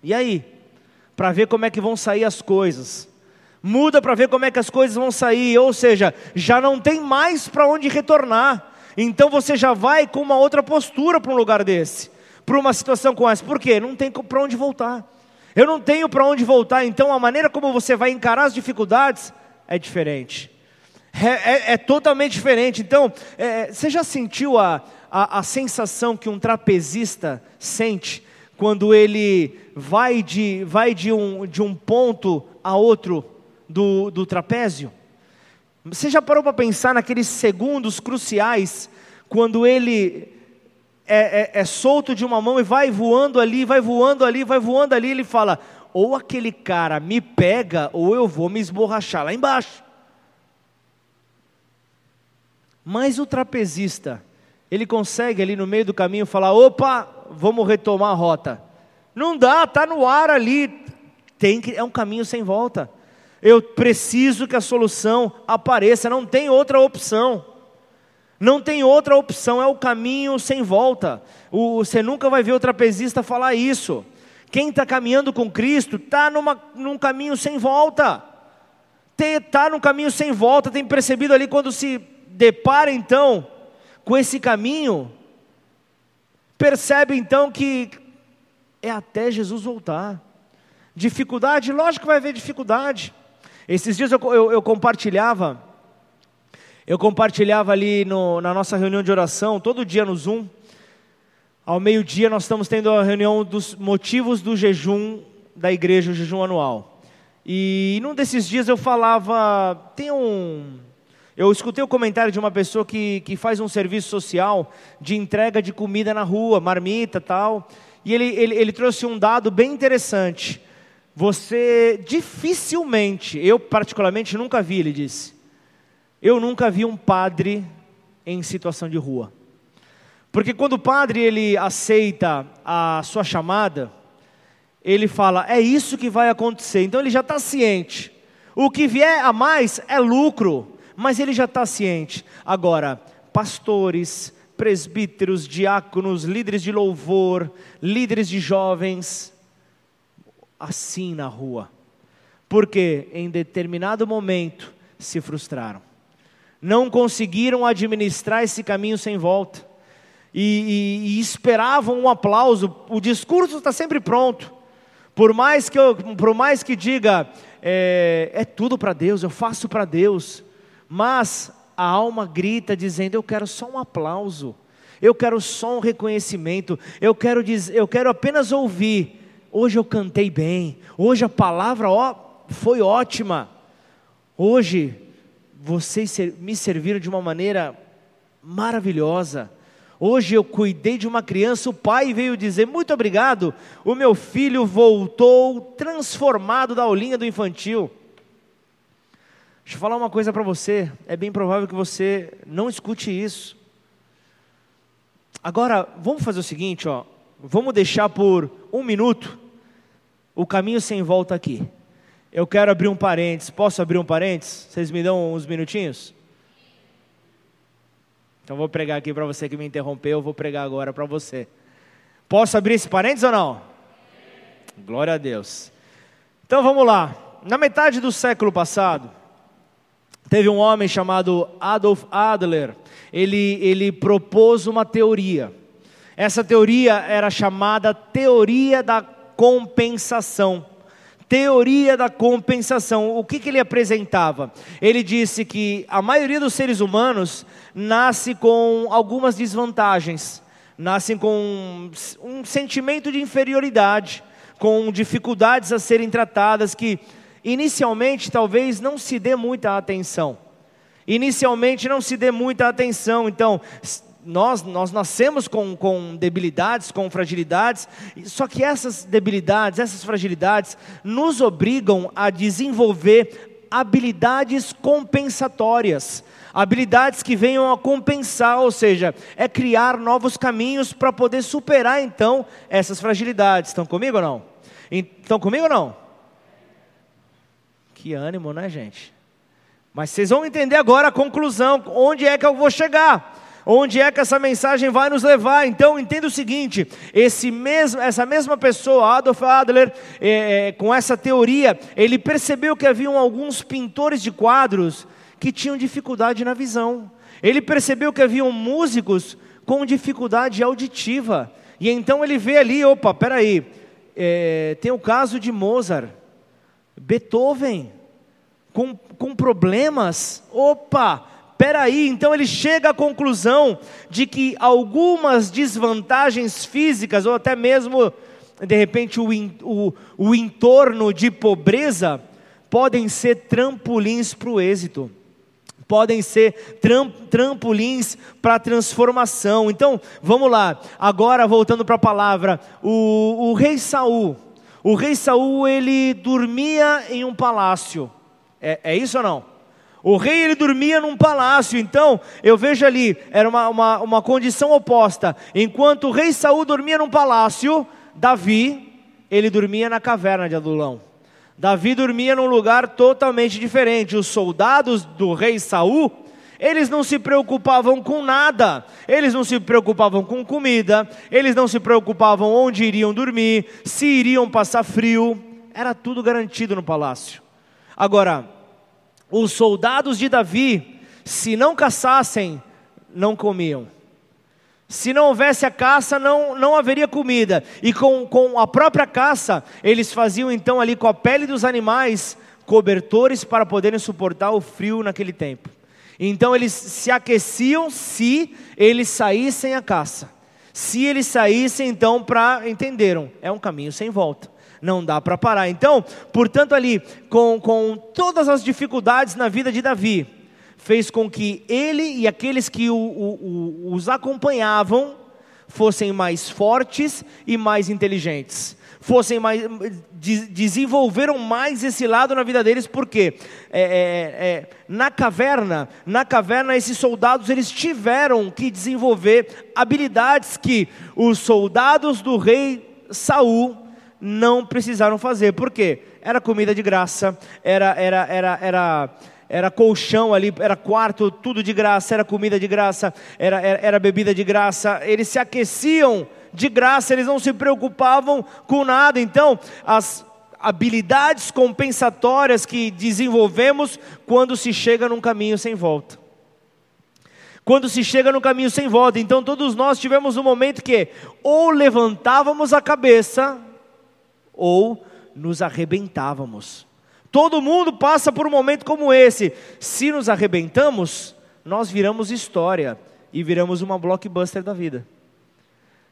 e aí? Para ver como é que vão sair as coisas muda para ver como é que as coisas vão sair, ou seja, já não tem mais para onde retornar. Então você já vai com uma outra postura para um lugar desse, para uma situação como essa. Por quê? Não tem para onde voltar. Eu não tenho para onde voltar, então a maneira como você vai encarar as dificuldades é diferente. É, é, é totalmente diferente. Então, é, você já sentiu a, a, a sensação que um trapezista sente quando ele vai de, vai de, um, de um ponto a outro do, do trapézio? Você já parou para pensar naqueles segundos cruciais, quando ele é, é, é, solto de uma mão e vai voando ali, vai voando ali, vai voando ali, ele fala: ou aquele cara me pega, ou eu vou me esborrachar lá embaixo. Mas o trapezista, ele consegue ali no meio do caminho falar: opa, vamos retomar a rota. Não dá, está no ar ali, tem que, é um caminho sem volta. Eu preciso que a solução apareça, não tem outra opção. Não tem outra opção, é o caminho sem volta. O, você nunca vai ver o trapezista falar isso. Quem está caminhando com Cristo está num caminho sem volta. Está num caminho sem volta, tem percebido ali quando se depara então com esse caminho, percebe então que é até Jesus voltar. Dificuldade, lógico que vai haver dificuldade. Esses dias eu, eu, eu compartilhava, eu compartilhava ali no, na nossa reunião de oração, todo dia no Zoom. Ao meio-dia nós estamos tendo a reunião dos motivos do jejum da igreja, o jejum anual. E num desses dias eu falava, tem um. Eu escutei o comentário de uma pessoa que, que faz um serviço social de entrega de comida na rua, marmita tal, e ele, ele, ele trouxe um dado bem interessante. Você dificilmente, eu particularmente nunca vi, ele disse, eu nunca vi um padre em situação de rua. Porque quando o padre ele aceita a sua chamada, ele fala, é isso que vai acontecer. Então ele já está ciente. O que vier a mais é lucro mas ele já está ciente. Agora, pastores, presbíteros, diáconos, líderes de louvor, líderes de jovens, assim na rua, porque em determinado momento se frustraram, não conseguiram administrar esse caminho sem volta. E, e, e esperavam um aplauso. O discurso está sempre pronto. Por mais que eu, por mais que diga é, é tudo para Deus, eu faço para Deus mas a alma grita dizendo: Eu quero só um aplauso, eu quero só um reconhecimento, eu quero, eu quero apenas ouvir. Hoje eu cantei bem, hoje a palavra ó, foi ótima, hoje vocês me serviram de uma maneira maravilhosa. Hoje eu cuidei de uma criança, o pai veio dizer: Muito obrigado, o meu filho voltou transformado da aulinha do infantil. Deixa eu falar uma coisa para você, é bem provável que você não escute isso. Agora, vamos fazer o seguinte, ó, vamos deixar por um minuto o caminho sem volta aqui. Eu quero abrir um parênteses, posso abrir um parênteses? Vocês me dão uns minutinhos? Então vou pregar aqui para você que me interrompeu, eu vou pregar agora para você. Posso abrir esse parênteses ou não? Glória a Deus. Então vamos lá. Na metade do século passado, Teve um homem chamado Adolf Adler, ele, ele propôs uma teoria. Essa teoria era chamada teoria da compensação. Teoria da compensação. O que, que ele apresentava? Ele disse que a maioria dos seres humanos nasce com algumas desvantagens, nascem com um sentimento de inferioridade, com dificuldades a serem tratadas que inicialmente talvez não se dê muita atenção. Inicialmente não se dê muita atenção, então nós, nós nascemos com, com debilidades, com fragilidades, só que essas debilidades, essas fragilidades, nos obrigam a desenvolver habilidades compensatórias, habilidades que venham a compensar, ou seja, é criar novos caminhos para poder superar então essas fragilidades. Estão comigo ou não? Estão comigo ou não? Que ânimo, né, gente? Mas vocês vão entender agora a conclusão, onde é que eu vou chegar, onde é que essa mensagem vai nos levar. Então, entenda o seguinte: esse mesmo, essa mesma pessoa, Adolf Adler, é, é, com essa teoria, ele percebeu que haviam alguns pintores de quadros que tinham dificuldade na visão. Ele percebeu que haviam músicos com dificuldade auditiva. E então ele vê ali, opa, peraí, é, tem o caso de Mozart. Beethoven, com, com problemas, opa, peraí, então ele chega à conclusão de que algumas desvantagens físicas, ou até mesmo, de repente, o, o, o entorno de pobreza, podem ser trampolins para o êxito podem ser tram, trampolins para a transformação. Então, vamos lá. Agora voltando para a palavra, o, o rei Saul, o rei Saul, ele dormia em um palácio. É, é isso ou não? O rei ele dormia num palácio, então eu vejo ali, era uma, uma, uma condição oposta. Enquanto o rei Saul dormia num palácio, Davi, ele dormia na caverna de Adulão. Davi dormia num lugar totalmente diferente. Os soldados do rei Saul, eles não se preocupavam com nada, eles não se preocupavam com comida, eles não se preocupavam onde iriam dormir, se iriam passar frio, era tudo garantido no palácio. Agora, os soldados de Davi, se não caçassem, não comiam. Se não houvesse a caça, não, não haveria comida. E com, com a própria caça, eles faziam então ali com a pele dos animais cobertores para poderem suportar o frio naquele tempo. Então eles se aqueciam se eles saíssem à caça. Se eles saíssem, então, para. Entenderam? É um caminho sem volta. Não dá para parar. Então, portanto, ali, com, com todas as dificuldades na vida de Davi, fez com que ele e aqueles que o, o, o, os acompanhavam fossem mais fortes e mais inteligentes fossem mais, de, desenvolveram mais esse lado na vida deles, porque é, é, é, na caverna, na caverna esses soldados eles tiveram que desenvolver habilidades que os soldados do rei Saul não precisaram fazer. Por quê? Era comida de graça, era era era era era colchão ali, era quarto, tudo de graça, era comida de graça, era, era, era bebida de graça, eles se aqueciam de graça, eles não se preocupavam com nada. Então, as habilidades compensatórias que desenvolvemos quando se chega num caminho sem volta. Quando se chega no caminho sem volta, então todos nós tivemos um momento que ou levantávamos a cabeça ou nos arrebentávamos. Todo mundo passa por um momento como esse. Se nos arrebentamos, nós viramos história e viramos uma blockbuster da vida.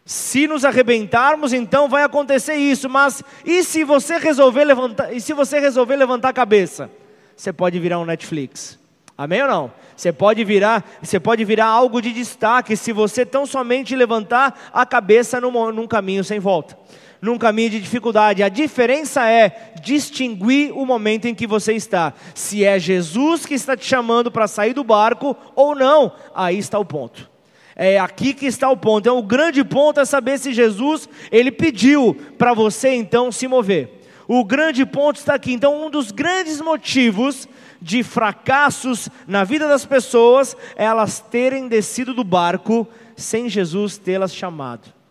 Se nos arrebentarmos, então vai acontecer isso, mas e se você resolver levantar, e se você resolver levantar a cabeça? Você pode virar um Netflix. Amém ou não? Você pode virar, você pode virar algo de destaque se você tão somente levantar a cabeça num, num caminho sem volta, num caminho de dificuldade. A diferença é distinguir o momento em que você está. Se é Jesus que está te chamando para sair do barco ou não, aí está o ponto. É aqui que está o ponto. Então, o grande ponto é saber se Jesus ele pediu para você então se mover. O grande ponto está aqui. Então, um dos grandes motivos de fracassos na vida das pessoas é elas terem descido do barco sem Jesus tê-las chamado.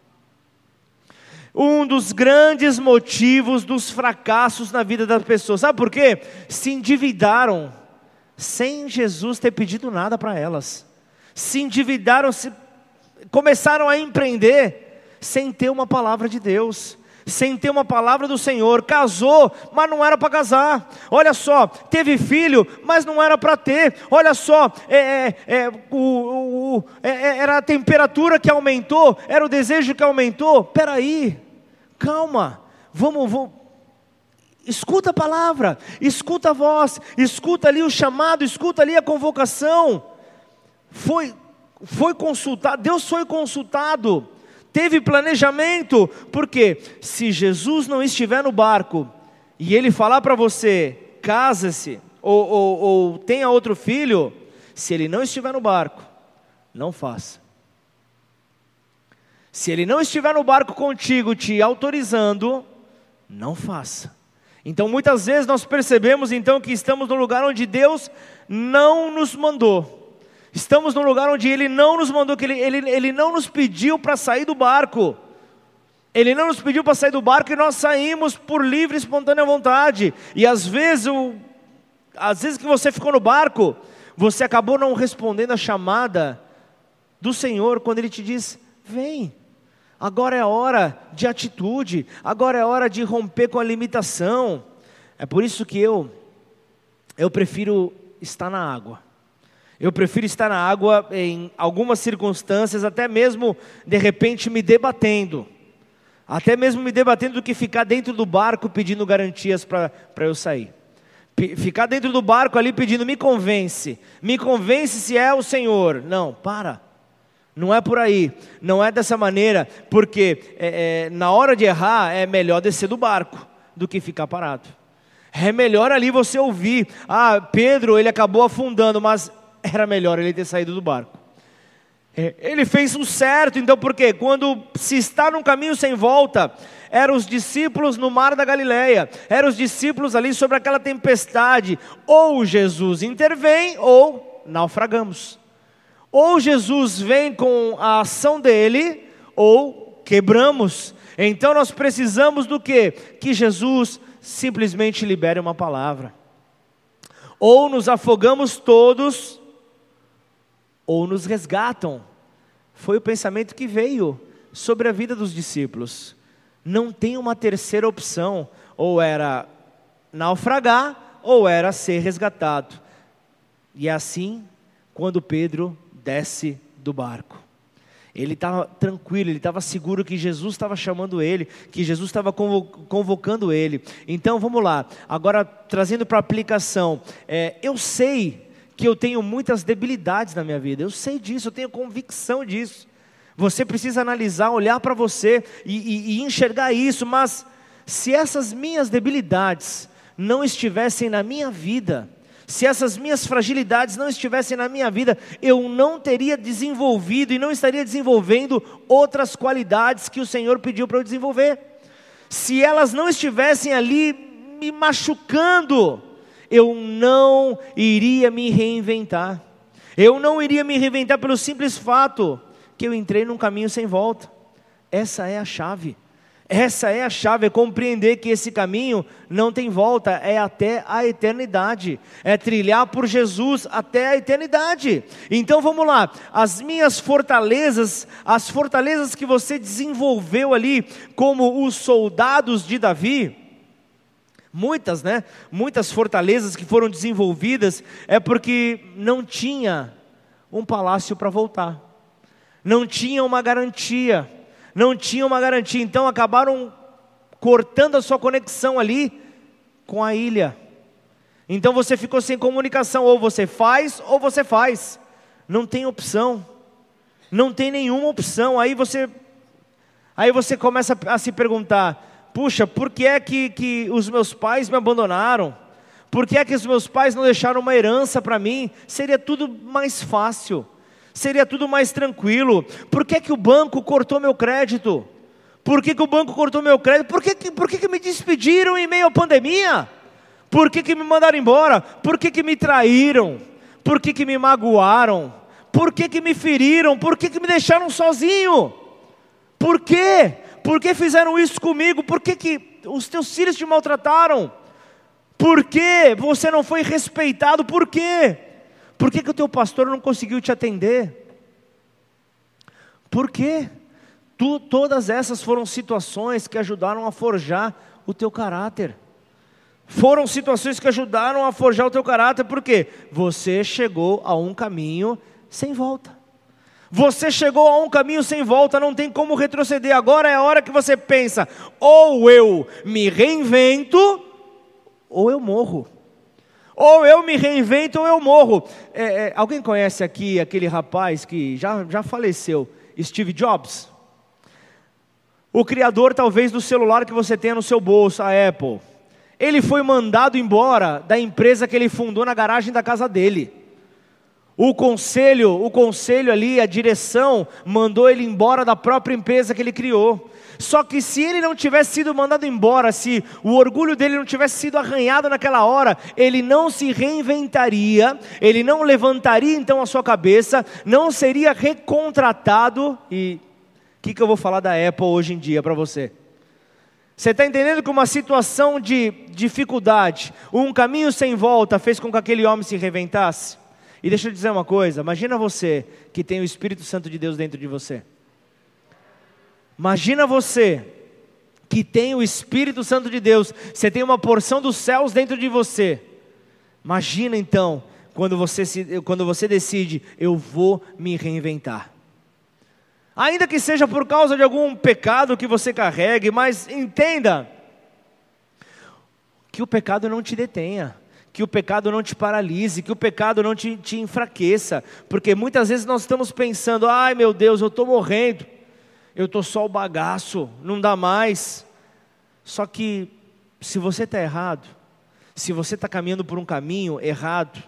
Um dos grandes motivos dos fracassos na vida das pessoas, sabe por quê? Se endividaram sem Jesus ter pedido nada para elas. Se endividaram, se, começaram a empreender sem ter uma palavra de Deus sem ter uma palavra do Senhor, casou, mas não era para casar. Olha só, teve filho, mas não era para ter. Olha só, é, é, é, o, o, é, é, era a temperatura que aumentou, era o desejo que aumentou. Peraí, calma, vamos, vamos. Escuta a palavra, escuta a voz, escuta ali o chamado, escuta ali a convocação foi, foi consultado, Deus foi consultado, teve planejamento, porque se Jesus não estiver no barco e ele falar para você, casa-se, ou, ou, ou tenha outro filho, se ele não estiver no barco, não faça. Se ele não estiver no barco contigo te autorizando, não faça. Então muitas vezes nós percebemos então que estamos no lugar onde Deus não nos mandou. Estamos num lugar onde Ele não nos mandou, que Ele, ele, ele não nos pediu para sair do barco. Ele não nos pediu para sair do barco e nós saímos por livre e espontânea vontade. E às vezes, o, às vezes que você ficou no barco, você acabou não respondendo a chamada do Senhor quando Ele te diz: vem. Agora é hora de atitude, agora é hora de romper com a limitação. É por isso que eu, eu prefiro estar na água eu prefiro estar na água em algumas circunstâncias, até mesmo de repente me debatendo. Até mesmo me debatendo do que ficar dentro do barco pedindo garantias para eu sair. P ficar dentro do barco ali pedindo, me convence, me convence se é o Senhor. Não, para. Não é por aí, não é dessa maneira, porque é, é, na hora de errar é melhor descer do barco do que ficar parado. É melhor ali você ouvir, ah, Pedro, ele acabou afundando, mas era melhor ele ter saído do barco. É, ele fez o certo, então por quê? Quando se está num caminho sem volta, eram os discípulos no mar da Galileia, eram os discípulos ali sobre aquela tempestade, ou Jesus intervém, ou naufragamos. Ou Jesus vem com a ação dele, ou quebramos. Então nós precisamos do que? Que Jesus simplesmente libere uma palavra. Ou nos afogamos todos, ou nos resgatam. Foi o pensamento que veio sobre a vida dos discípulos. Não tem uma terceira opção, ou era naufragar, ou era ser resgatado. E é assim, quando Pedro desce do barco. Ele estava tranquilo, ele estava seguro que Jesus estava chamando ele, que Jesus estava convocando ele. Então vamos lá, agora trazendo para a aplicação. É, eu sei que eu tenho muitas debilidades na minha vida. Eu sei disso, eu tenho convicção disso. Você precisa analisar, olhar para você e, e, e enxergar isso, mas se essas minhas debilidades não estivessem na minha vida, se essas minhas fragilidades não estivessem na minha vida, eu não teria desenvolvido e não estaria desenvolvendo outras qualidades que o Senhor pediu para eu desenvolver. Se elas não estivessem ali me machucando, eu não iria me reinventar. Eu não iria me reinventar pelo simples fato que eu entrei num caminho sem volta. Essa é a chave. Essa é a chave, é compreender que esse caminho não tem volta, é até a eternidade, é trilhar por Jesus até a eternidade. Então vamos lá, as minhas fortalezas, as fortalezas que você desenvolveu ali, como os soldados de Davi, muitas, né? Muitas fortalezas que foram desenvolvidas, é porque não tinha um palácio para voltar, não tinha uma garantia não tinham uma garantia, então acabaram cortando a sua conexão ali com a ilha. Então você ficou sem comunicação, ou você faz ou você faz. Não tem opção. Não tem nenhuma opção. Aí você aí você começa a se perguntar: "Puxa, por que é que, que os meus pais me abandonaram? Por que é que os meus pais não deixaram uma herança para mim? Seria tudo mais fácil." seria tudo mais tranquilo. Por que, que o banco cortou meu crédito? Por que, que o banco cortou meu crédito? Por que, que, por que, que me despediram em meio à pandemia? Por que, que me mandaram embora? Por que, que me traíram? Por que, que me magoaram? Por que, que me feriram? Por que, que me deixaram sozinho? Por quê? Por que fizeram isso comigo? Por que, que os teus filhos te maltrataram? Por que você não foi respeitado? Por quê? Por que, que o teu pastor não conseguiu te atender? Por quê? Tu, todas essas foram situações que ajudaram a forjar o teu caráter. Foram situações que ajudaram a forjar o teu caráter, porque você chegou a um caminho sem volta. Você chegou a um caminho sem volta, não tem como retroceder. Agora é a hora que você pensa: ou eu me reinvento, ou eu morro. Ou eu me reinvento ou eu morro. É, é, alguém conhece aqui aquele rapaz que já, já faleceu, Steve Jobs? O criador, talvez, do celular que você tem no seu bolso, a Apple. Ele foi mandado embora da empresa que ele fundou na garagem da casa dele. O conselho, o conselho ali, a direção, mandou ele embora da própria empresa que ele criou. Só que se ele não tivesse sido mandado embora, se o orgulho dele não tivesse sido arranhado naquela hora, ele não se reinventaria, ele não levantaria então a sua cabeça, não seria recontratado. E o que, que eu vou falar da Apple hoje em dia para você? Você está entendendo que uma situação de dificuldade, um caminho sem volta, fez com que aquele homem se reinventasse? E deixa eu dizer uma coisa: imagina você que tem o Espírito Santo de Deus dentro de você. Imagina você que tem o Espírito Santo de Deus, você tem uma porção dos céus dentro de você. Imagina então, quando você, se, quando você decide, eu vou me reinventar. Ainda que seja por causa de algum pecado que você carregue, mas entenda que o pecado não te detenha que o pecado não te paralise, que o pecado não te, te, enfraqueça, porque muitas vezes nós estamos pensando: ai meu Deus, eu estou morrendo, eu estou só o bagaço, não dá mais. Só que, se você está errado, se você está caminhando por um caminho errado,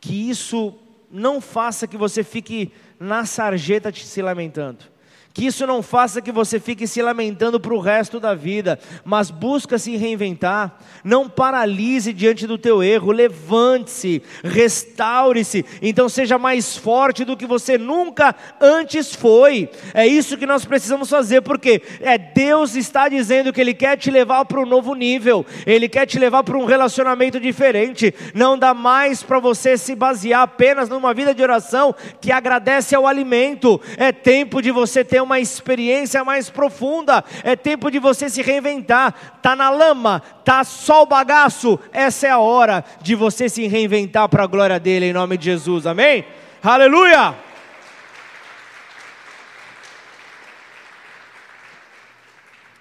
que isso não faça que você fique na sarjeta te se lamentando. Que isso não faça que você fique se lamentando para o resto da vida, mas busca se reinventar. Não paralise diante do teu erro, levante-se, restaure-se. Então seja mais forte do que você nunca antes foi. É isso que nós precisamos fazer, porque é Deus está dizendo que Ele quer te levar para um novo nível. Ele quer te levar para um relacionamento diferente. Não dá mais para você se basear apenas numa vida de oração que agradece ao alimento. É tempo de você ter uma experiência mais profunda. É tempo de você se reinventar. Tá na lama, tá só o bagaço. Essa é a hora de você se reinventar para a glória dele em nome de Jesus. Amém? Aleluia!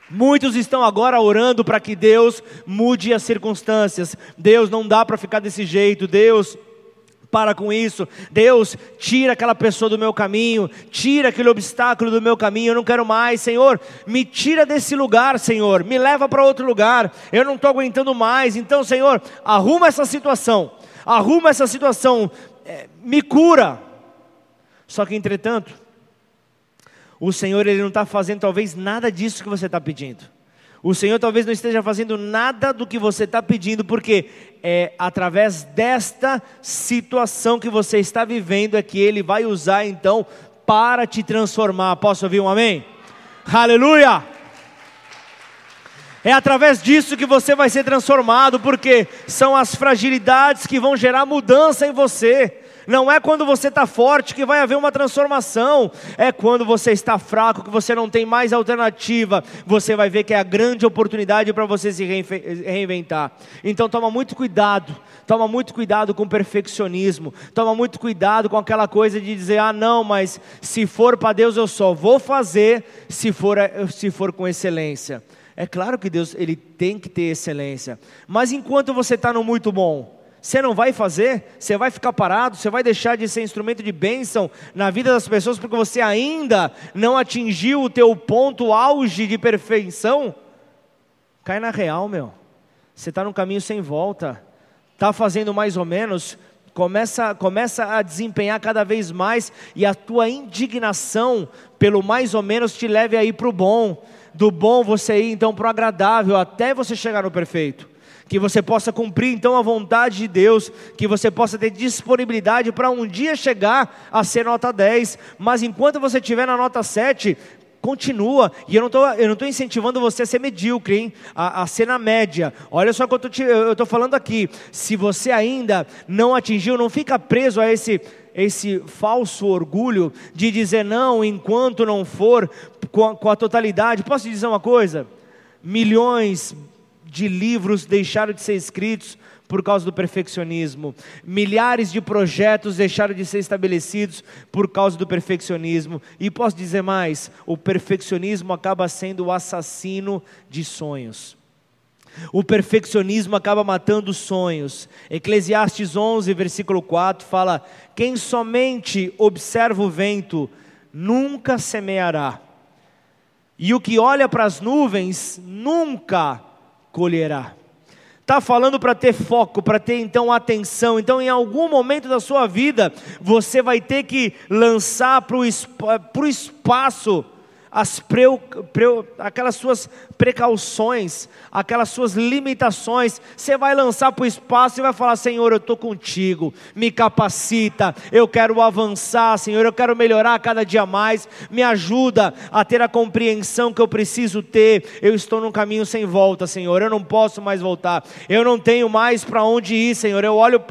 Muitos estão agora orando para que Deus mude as circunstâncias. Deus não dá para ficar desse jeito. Deus para com isso. Deus, tira aquela pessoa do meu caminho, tira aquele obstáculo do meu caminho, eu não quero mais, Senhor, me tira desse lugar, Senhor, me leva para outro lugar, eu não estou aguentando mais. Então, Senhor, arruma essa situação, arruma essa situação, é, me cura. Só que, entretanto, o Senhor, Ele não está fazendo talvez nada disso que você está pedindo. O Senhor talvez não esteja fazendo nada do que você está pedindo, porque é através desta situação que você está vivendo é que Ele vai usar então para te transformar. Posso ouvir um amém? Aleluia! É através disso que você vai ser transformado, porque são as fragilidades que vão gerar mudança em você. Não é quando você está forte que vai haver uma transformação, é quando você está fraco, que você não tem mais alternativa, você vai ver que é a grande oportunidade para você se reinventar. Então toma muito cuidado, toma muito cuidado com o perfeccionismo, toma muito cuidado com aquela coisa de dizer, ah não, mas se for para Deus eu só vou fazer se for, se for com excelência. É claro que Deus ele tem que ter excelência, mas enquanto você está no muito bom, você não vai fazer? Você vai ficar parado? Você vai deixar de ser instrumento de bênção na vida das pessoas porque você ainda não atingiu o teu ponto auge de perfeição? Cai na real, meu. Você está num caminho sem volta. Está fazendo mais ou menos, começa, começa a desempenhar cada vez mais e a tua indignação pelo mais ou menos te leve aí para o bom. Do bom você ir então para o agradável até você chegar no perfeito que você possa cumprir então a vontade de Deus, que você possa ter disponibilidade para um dia chegar a ser nota 10, mas enquanto você estiver na nota 7, continua, e eu não estou incentivando você a ser medíocre, hein? A, a ser na média. Olha só o que eu estou falando aqui. Se você ainda não atingiu, não fica preso a esse esse falso orgulho de dizer não enquanto não for com a, com a totalidade. Posso te dizer uma coisa? Milhões, de livros deixaram de ser escritos por causa do perfeccionismo. Milhares de projetos deixaram de ser estabelecidos por causa do perfeccionismo. E posso dizer mais: o perfeccionismo acaba sendo o assassino de sonhos. O perfeccionismo acaba matando sonhos. Eclesiastes 11, versículo 4 fala: Quem somente observa o vento nunca semeará, e o que olha para as nuvens nunca colherá. Está falando para ter foco, para ter então atenção. Então, em algum momento da sua vida, você vai ter que lançar para o espaço as aquelas suas precauções, aquelas suas limitações, você vai lançar para o espaço e vai falar: Senhor, eu estou contigo, me capacita, eu quero avançar, Senhor, eu quero melhorar cada dia mais, me ajuda a ter a compreensão que eu preciso ter. Eu estou num caminho sem volta, Senhor, eu não posso mais voltar, eu não tenho mais para onde ir, Senhor. Eu olho,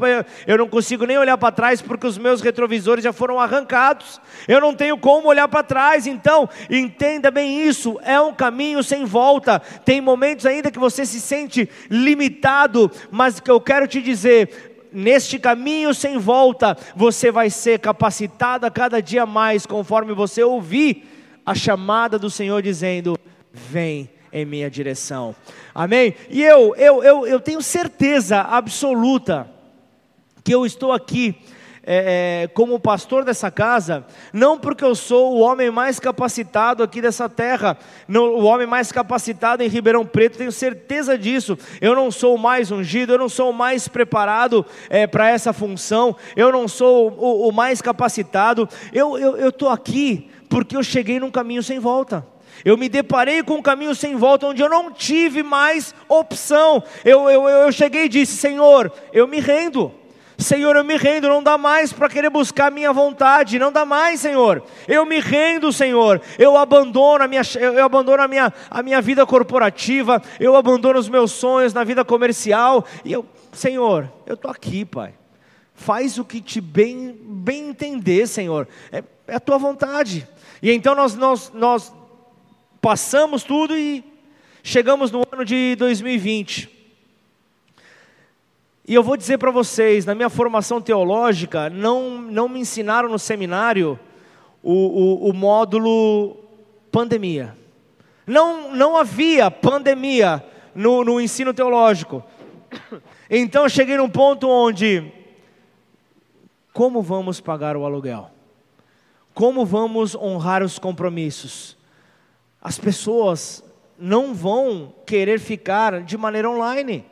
eu não consigo nem olhar para trás porque os meus retrovisores já foram arrancados, eu não tenho como olhar para trás, então, então Entenda bem isso, é um caminho sem volta. Tem momentos ainda que você se sente limitado, mas que eu quero te dizer, neste caminho sem volta, você vai ser capacitado a cada dia mais, conforme você ouvir a chamada do Senhor dizendo: Vem em minha direção. Amém? E eu, eu, eu, eu tenho certeza absoluta que eu estou aqui é, é, como pastor dessa casa, não porque eu sou o homem mais capacitado aqui dessa terra, não, o homem mais capacitado em Ribeirão Preto, tenho certeza disso. Eu não sou o mais ungido, eu não sou o mais preparado é, para essa função, eu não sou o, o mais capacitado. Eu estou aqui porque eu cheguei num caminho sem volta. Eu me deparei com um caminho sem volta, onde eu não tive mais opção. Eu, eu, eu cheguei e disse: Senhor, eu me rendo. Senhor, eu me rendo, não dá mais para querer buscar a minha vontade, não dá mais, Senhor. Eu me rendo, Senhor. Eu abandono a minha, eu abandono a minha, a minha vida corporativa, eu abandono os meus sonhos na vida comercial. E eu, Senhor, eu estou aqui, Pai. Faz o que te bem, bem entender, Senhor. É, é a tua vontade. E então nós, nós, nós passamos tudo e chegamos no ano de 2020. E eu vou dizer para vocês, na minha formação teológica, não, não me ensinaram no seminário o, o, o módulo pandemia. Não, não havia pandemia no, no ensino teológico. Então eu cheguei num ponto onde como vamos pagar o aluguel? Como vamos honrar os compromissos? As pessoas não vão querer ficar de maneira online.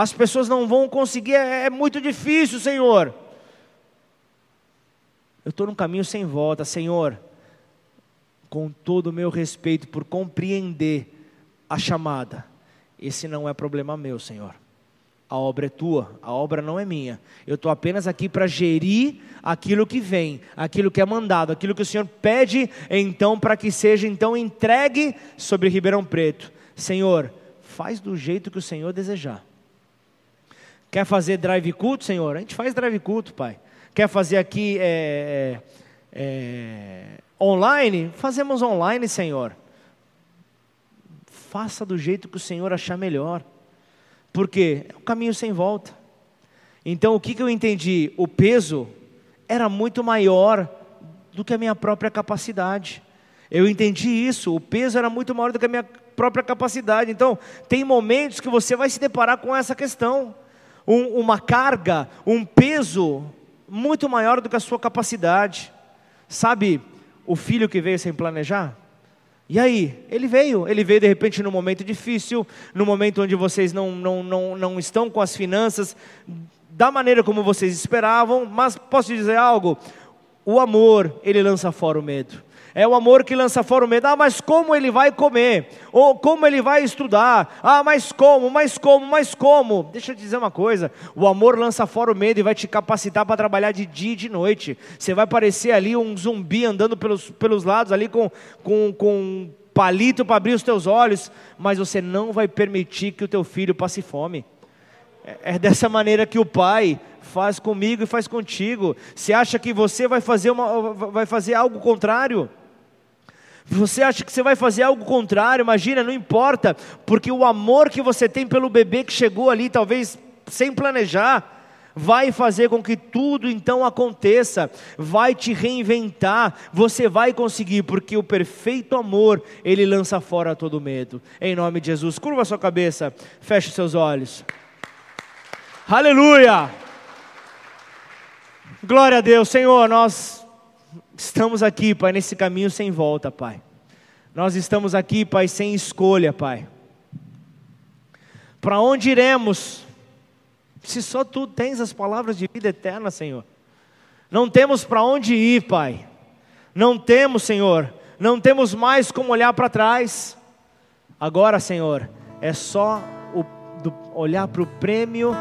As pessoas não vão conseguir, é, é muito difícil, Senhor. Eu estou num caminho sem volta, Senhor. Com todo o meu respeito por compreender a chamada, esse não é problema meu, Senhor. A obra é tua, a obra não é minha. Eu estou apenas aqui para gerir aquilo que vem, aquilo que é mandado, aquilo que o Senhor pede, então, para que seja então entregue sobre Ribeirão Preto. Senhor, faz do jeito que o Senhor desejar. Quer fazer drive culto, Senhor? A gente faz drive culto, Pai. Quer fazer aqui é, é, é, online? Fazemos online, Senhor. Faça do jeito que o Senhor achar melhor. Porque é um caminho sem volta. Então o que, que eu entendi? O peso era muito maior do que a minha própria capacidade. Eu entendi isso, o peso era muito maior do que a minha própria capacidade. Então, tem momentos que você vai se deparar com essa questão. Um, uma carga, um peso muito maior do que a sua capacidade. Sabe o filho que veio sem planejar? E aí, ele veio, ele veio de repente num momento difícil, num momento onde vocês não, não, não, não estão com as finanças da maneira como vocês esperavam, mas posso dizer algo? O amor, ele lança fora o medo. É o amor que lança fora o medo. Ah, mas como ele vai comer? Ou como ele vai estudar? Ah, mas como? Mas como? Mas como? Deixa eu te dizer uma coisa: o amor lança fora o medo e vai te capacitar para trabalhar de dia e de noite. Você vai parecer ali um zumbi andando pelos, pelos lados, ali com, com, com palito para abrir os teus olhos, mas você não vai permitir que o teu filho passe fome. É, é dessa maneira que o pai faz comigo e faz contigo. Você acha que você vai fazer, uma, vai fazer algo contrário? Você acha que você vai fazer algo contrário? Imagina, não importa, porque o amor que você tem pelo bebê que chegou ali, talvez sem planejar, vai fazer com que tudo então aconteça, vai te reinventar, você vai conseguir, porque o perfeito amor, ele lança fora todo medo. Em nome de Jesus, curva sua cabeça, feche seus olhos. Aleluia! Glória a Deus, Senhor, nós Estamos aqui, Pai, nesse caminho sem volta, Pai. Nós estamos aqui, Pai, sem escolha, Pai. Para onde iremos? Se só Tu tens as palavras de vida eterna, Senhor. Não temos para onde ir, Pai. Não temos, Senhor. Não temos mais como olhar para trás. Agora, Senhor, é só o, do, olhar para o prêmio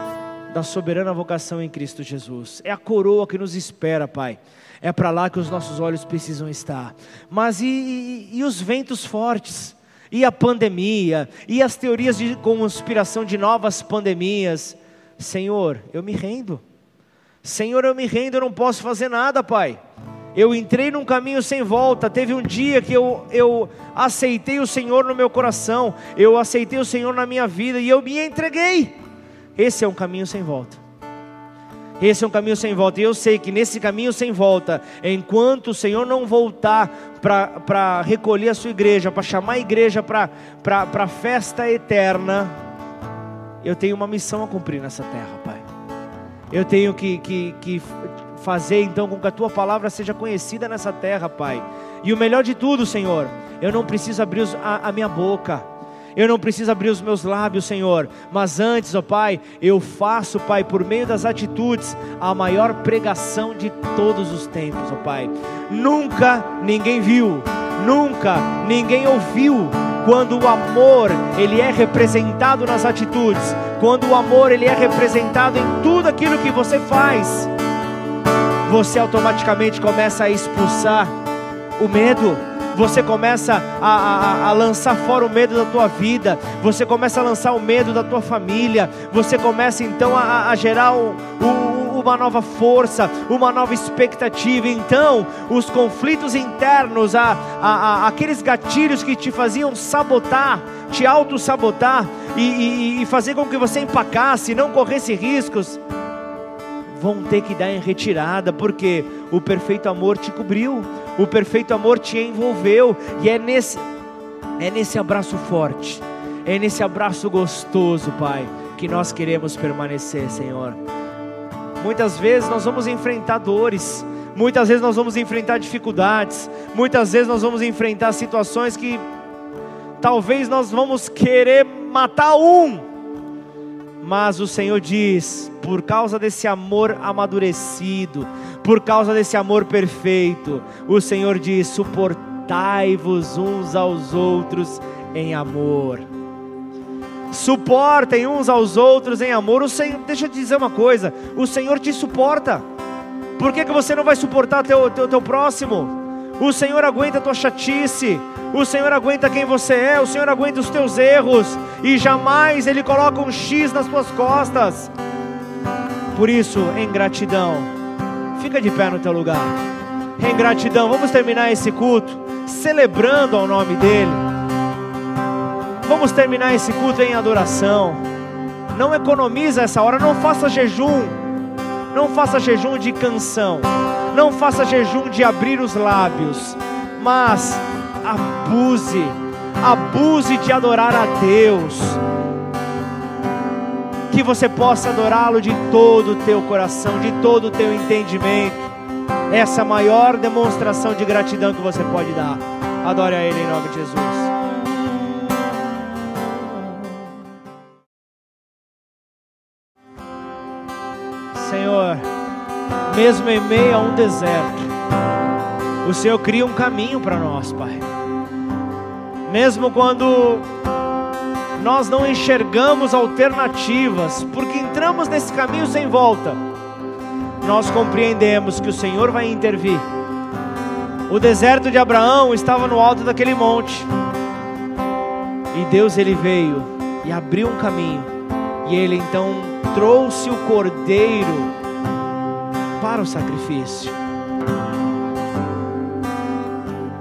da soberana vocação em Cristo Jesus. É a coroa que nos espera, Pai. É para lá que os nossos olhos precisam estar. Mas e, e, e os ventos fortes? E a pandemia? E as teorias de conspiração de novas pandemias? Senhor, eu me rendo. Senhor, eu me rendo, eu não posso fazer nada, Pai. Eu entrei num caminho sem volta. Teve um dia que eu, eu aceitei o Senhor no meu coração, eu aceitei o Senhor na minha vida e eu me entreguei. Esse é um caminho sem volta. Esse é um caminho sem volta. E eu sei que nesse caminho sem volta, enquanto o Senhor não voltar para recolher a sua igreja, para chamar a igreja para a festa eterna, eu tenho uma missão a cumprir nessa terra, Pai. Eu tenho que, que, que fazer então com que a tua palavra seja conhecida nessa terra, Pai. E o melhor de tudo, Senhor, eu não preciso abrir a, a minha boca eu não preciso abrir os meus lábios, Senhor, mas antes, ó Pai, eu faço, Pai, por meio das atitudes, a maior pregação de todos os tempos, ó Pai. Nunca ninguém viu, nunca ninguém ouviu quando o amor ele é representado nas atitudes, quando o amor ele é representado em tudo aquilo que você faz, você automaticamente começa a expulsar o medo você começa a, a, a, lançar fora o medo da tua vida, você começa a lançar o medo da tua família, você começa então a, a gerar um, um, uma nova força, uma nova expectativa. Então, os conflitos internos, a, a, aqueles gatilhos que te faziam sabotar, te auto-sabotar e, e, e fazer com que você empacasse, não corresse riscos, vão ter que dar em retirada, porque o perfeito amor te cobriu, o perfeito amor te envolveu, e é nesse, é nesse abraço forte, é nesse abraço gostoso, Pai, que nós queremos permanecer, Senhor. Muitas vezes nós vamos enfrentar dores, muitas vezes nós vamos enfrentar dificuldades, muitas vezes nós vamos enfrentar situações que talvez nós vamos querer matar um, mas o Senhor diz: por causa desse amor amadurecido, por causa desse amor perfeito, o Senhor diz: suportai-vos uns aos outros em amor suportem uns aos outros em amor. O Senhor, deixa eu te dizer uma coisa: o Senhor te suporta. Por que, que você não vai suportar teu, teu, teu próximo? O Senhor aguenta a tua chatice, o Senhor aguenta quem você é, o Senhor aguenta os teus erros, e jamais Ele coloca um X nas tuas costas. Por isso, em gratidão, fica de pé no teu lugar. Em gratidão, vamos terminar esse culto celebrando ao nome dEle. Vamos terminar esse culto em adoração. Não economiza essa hora, não faça jejum. Não faça jejum de canção. Não faça jejum de abrir os lábios. Mas abuse, abuse de adorar a Deus. Que você possa adorá-lo de todo o teu coração, de todo o teu entendimento. Essa é a maior demonstração de gratidão que você pode dar. Adore a Ele em nome de Jesus. Senhor, mesmo em meio a um deserto, o Senhor cria um caminho para nós, Pai. Mesmo quando nós não enxergamos alternativas, porque entramos nesse caminho sem volta, nós compreendemos que o Senhor vai intervir. O deserto de Abraão estava no alto daquele monte, e Deus ele veio e abriu um caminho, e ele então trouxe o cordeiro para o sacrifício.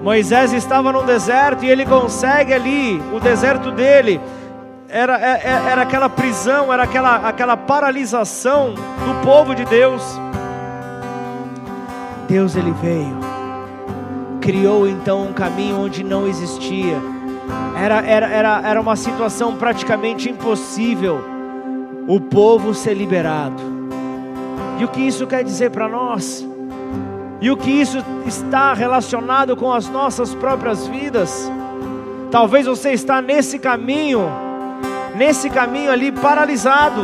Moisés estava no deserto e ele consegue ali, o deserto dele, era, era, é, é, era aquela prisão, era aquela, aquela paralisação do povo de Deus. Deus ele veio, criou então um caminho onde não existia, era, era, era, era uma situação praticamente impossível o povo ser liberado. E o que isso quer dizer para nós? E o que isso está relacionado com as nossas próprias vidas? Talvez você está nesse caminho, nesse caminho ali paralisado.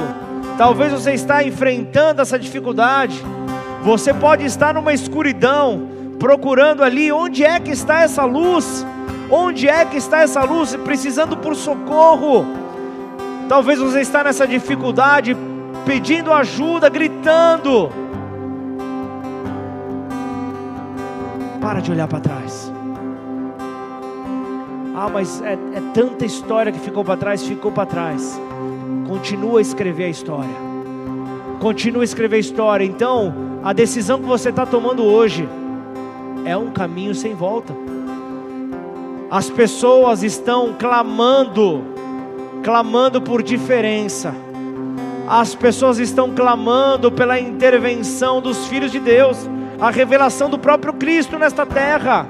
Talvez você está enfrentando essa dificuldade. Você pode estar numa escuridão, procurando ali onde é que está essa luz? Onde é que está essa luz? Precisando por socorro. Talvez você está nessa dificuldade, pedindo ajuda, gritando. Para de olhar para trás. Ah, mas é, é tanta história que ficou para trás, ficou para trás. Continua a escrever a história. Continua a escrever a história. Então, a decisão que você está tomando hoje é um caminho sem volta. As pessoas estão clamando clamando por diferença. As pessoas estão clamando pela intervenção dos filhos de Deus, a revelação do próprio Cristo nesta terra,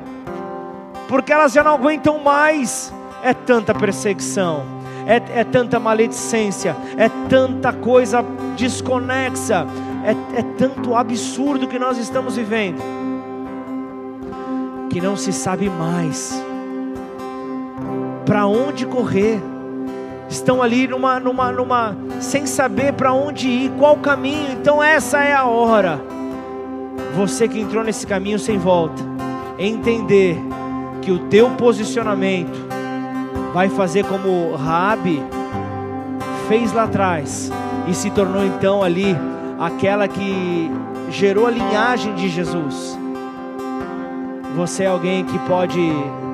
porque elas já não aguentam mais. É tanta perseguição, é, é tanta maledicência, é tanta coisa desconexa, é, é tanto absurdo que nós estamos vivendo, que não se sabe mais para onde correr estão ali numa, numa, numa, sem saber para onde ir, qual caminho. Então essa é a hora. Você que entrou nesse caminho sem volta, entender que o teu posicionamento vai fazer como Raabe fez lá atrás e se tornou então ali aquela que gerou a linhagem de Jesus. Você é alguém que pode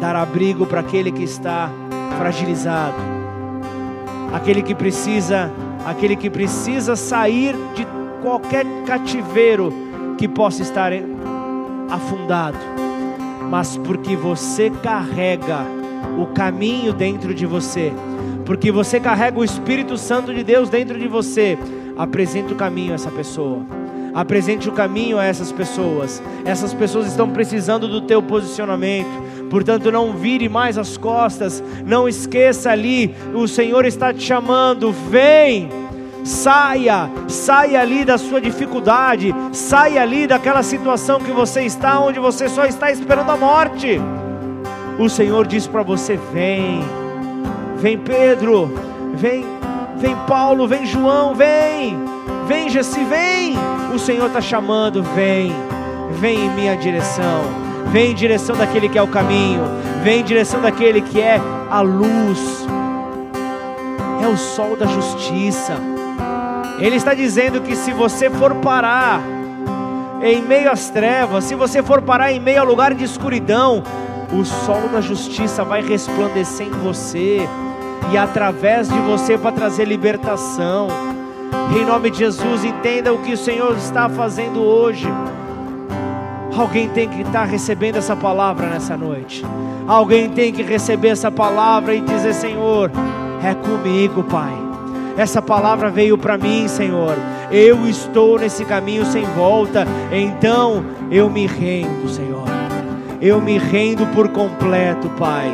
dar abrigo para aquele que está fragilizado aquele que precisa, aquele que precisa sair de qualquer cativeiro que possa estar afundado, mas porque você carrega o caminho dentro de você, porque você carrega o Espírito Santo de Deus dentro de você, apresente o caminho a essa pessoa. Apresente o caminho a essas pessoas. Essas pessoas estão precisando do teu posicionamento Portanto, não vire mais as costas, não esqueça ali, o Senhor está te chamando, vem, Saia, saia ali da sua dificuldade, saia ali daquela situação que você está, onde você só está esperando a morte. O Senhor diz para você: vem, vem Pedro, vem, vem Paulo, vem João, vem, vem Jesse, vem. O Senhor está chamando, vem, vem em minha direção, vem em direção daquele que é o caminho, vem em direção daquele que é a luz, é o sol da justiça. Ele está dizendo que se você for parar em meio às trevas, se você for parar em meio ao lugar de escuridão, o sol da justiça vai resplandecer em você e através de você para trazer libertação. Em nome de Jesus, entenda o que o Senhor está fazendo hoje. Alguém tem que estar recebendo essa palavra nessa noite. Alguém tem que receber essa palavra e dizer: Senhor, é comigo, Pai. Essa palavra veio para mim, Senhor. Eu estou nesse caminho sem volta. Então eu me rendo, Senhor. Eu me rendo por completo, Pai.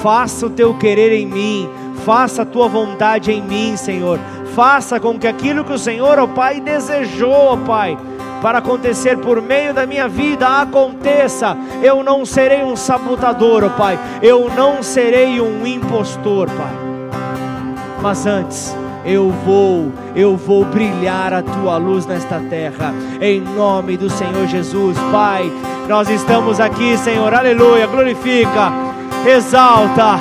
Faça o teu querer em mim. Faça a tua vontade em mim, Senhor. Faça com que aquilo que o Senhor, ó Pai, desejou, ó Pai, para acontecer por meio da minha vida aconteça. Eu não serei um sabotador, ó Pai. Eu não serei um impostor, Pai. Mas antes, eu vou, eu vou brilhar a tua luz nesta terra, em nome do Senhor Jesus, Pai. Nós estamos aqui, Senhor, aleluia, glorifica, exalta,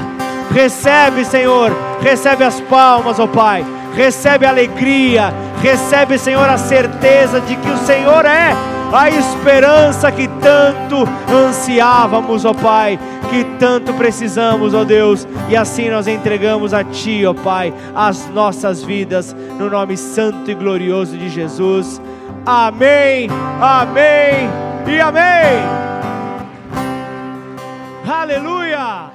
recebe, Senhor, recebe as palmas, ó Pai, recebe a alegria, recebe, Senhor, a certeza de que o Senhor é a esperança que tanto ansiávamos, ó Pai, que tanto precisamos, ó Deus, e assim nós entregamos a Ti, ó Pai, as nossas vidas, no nome santo e glorioso de Jesus. Amém, amém e amém. Aleluia!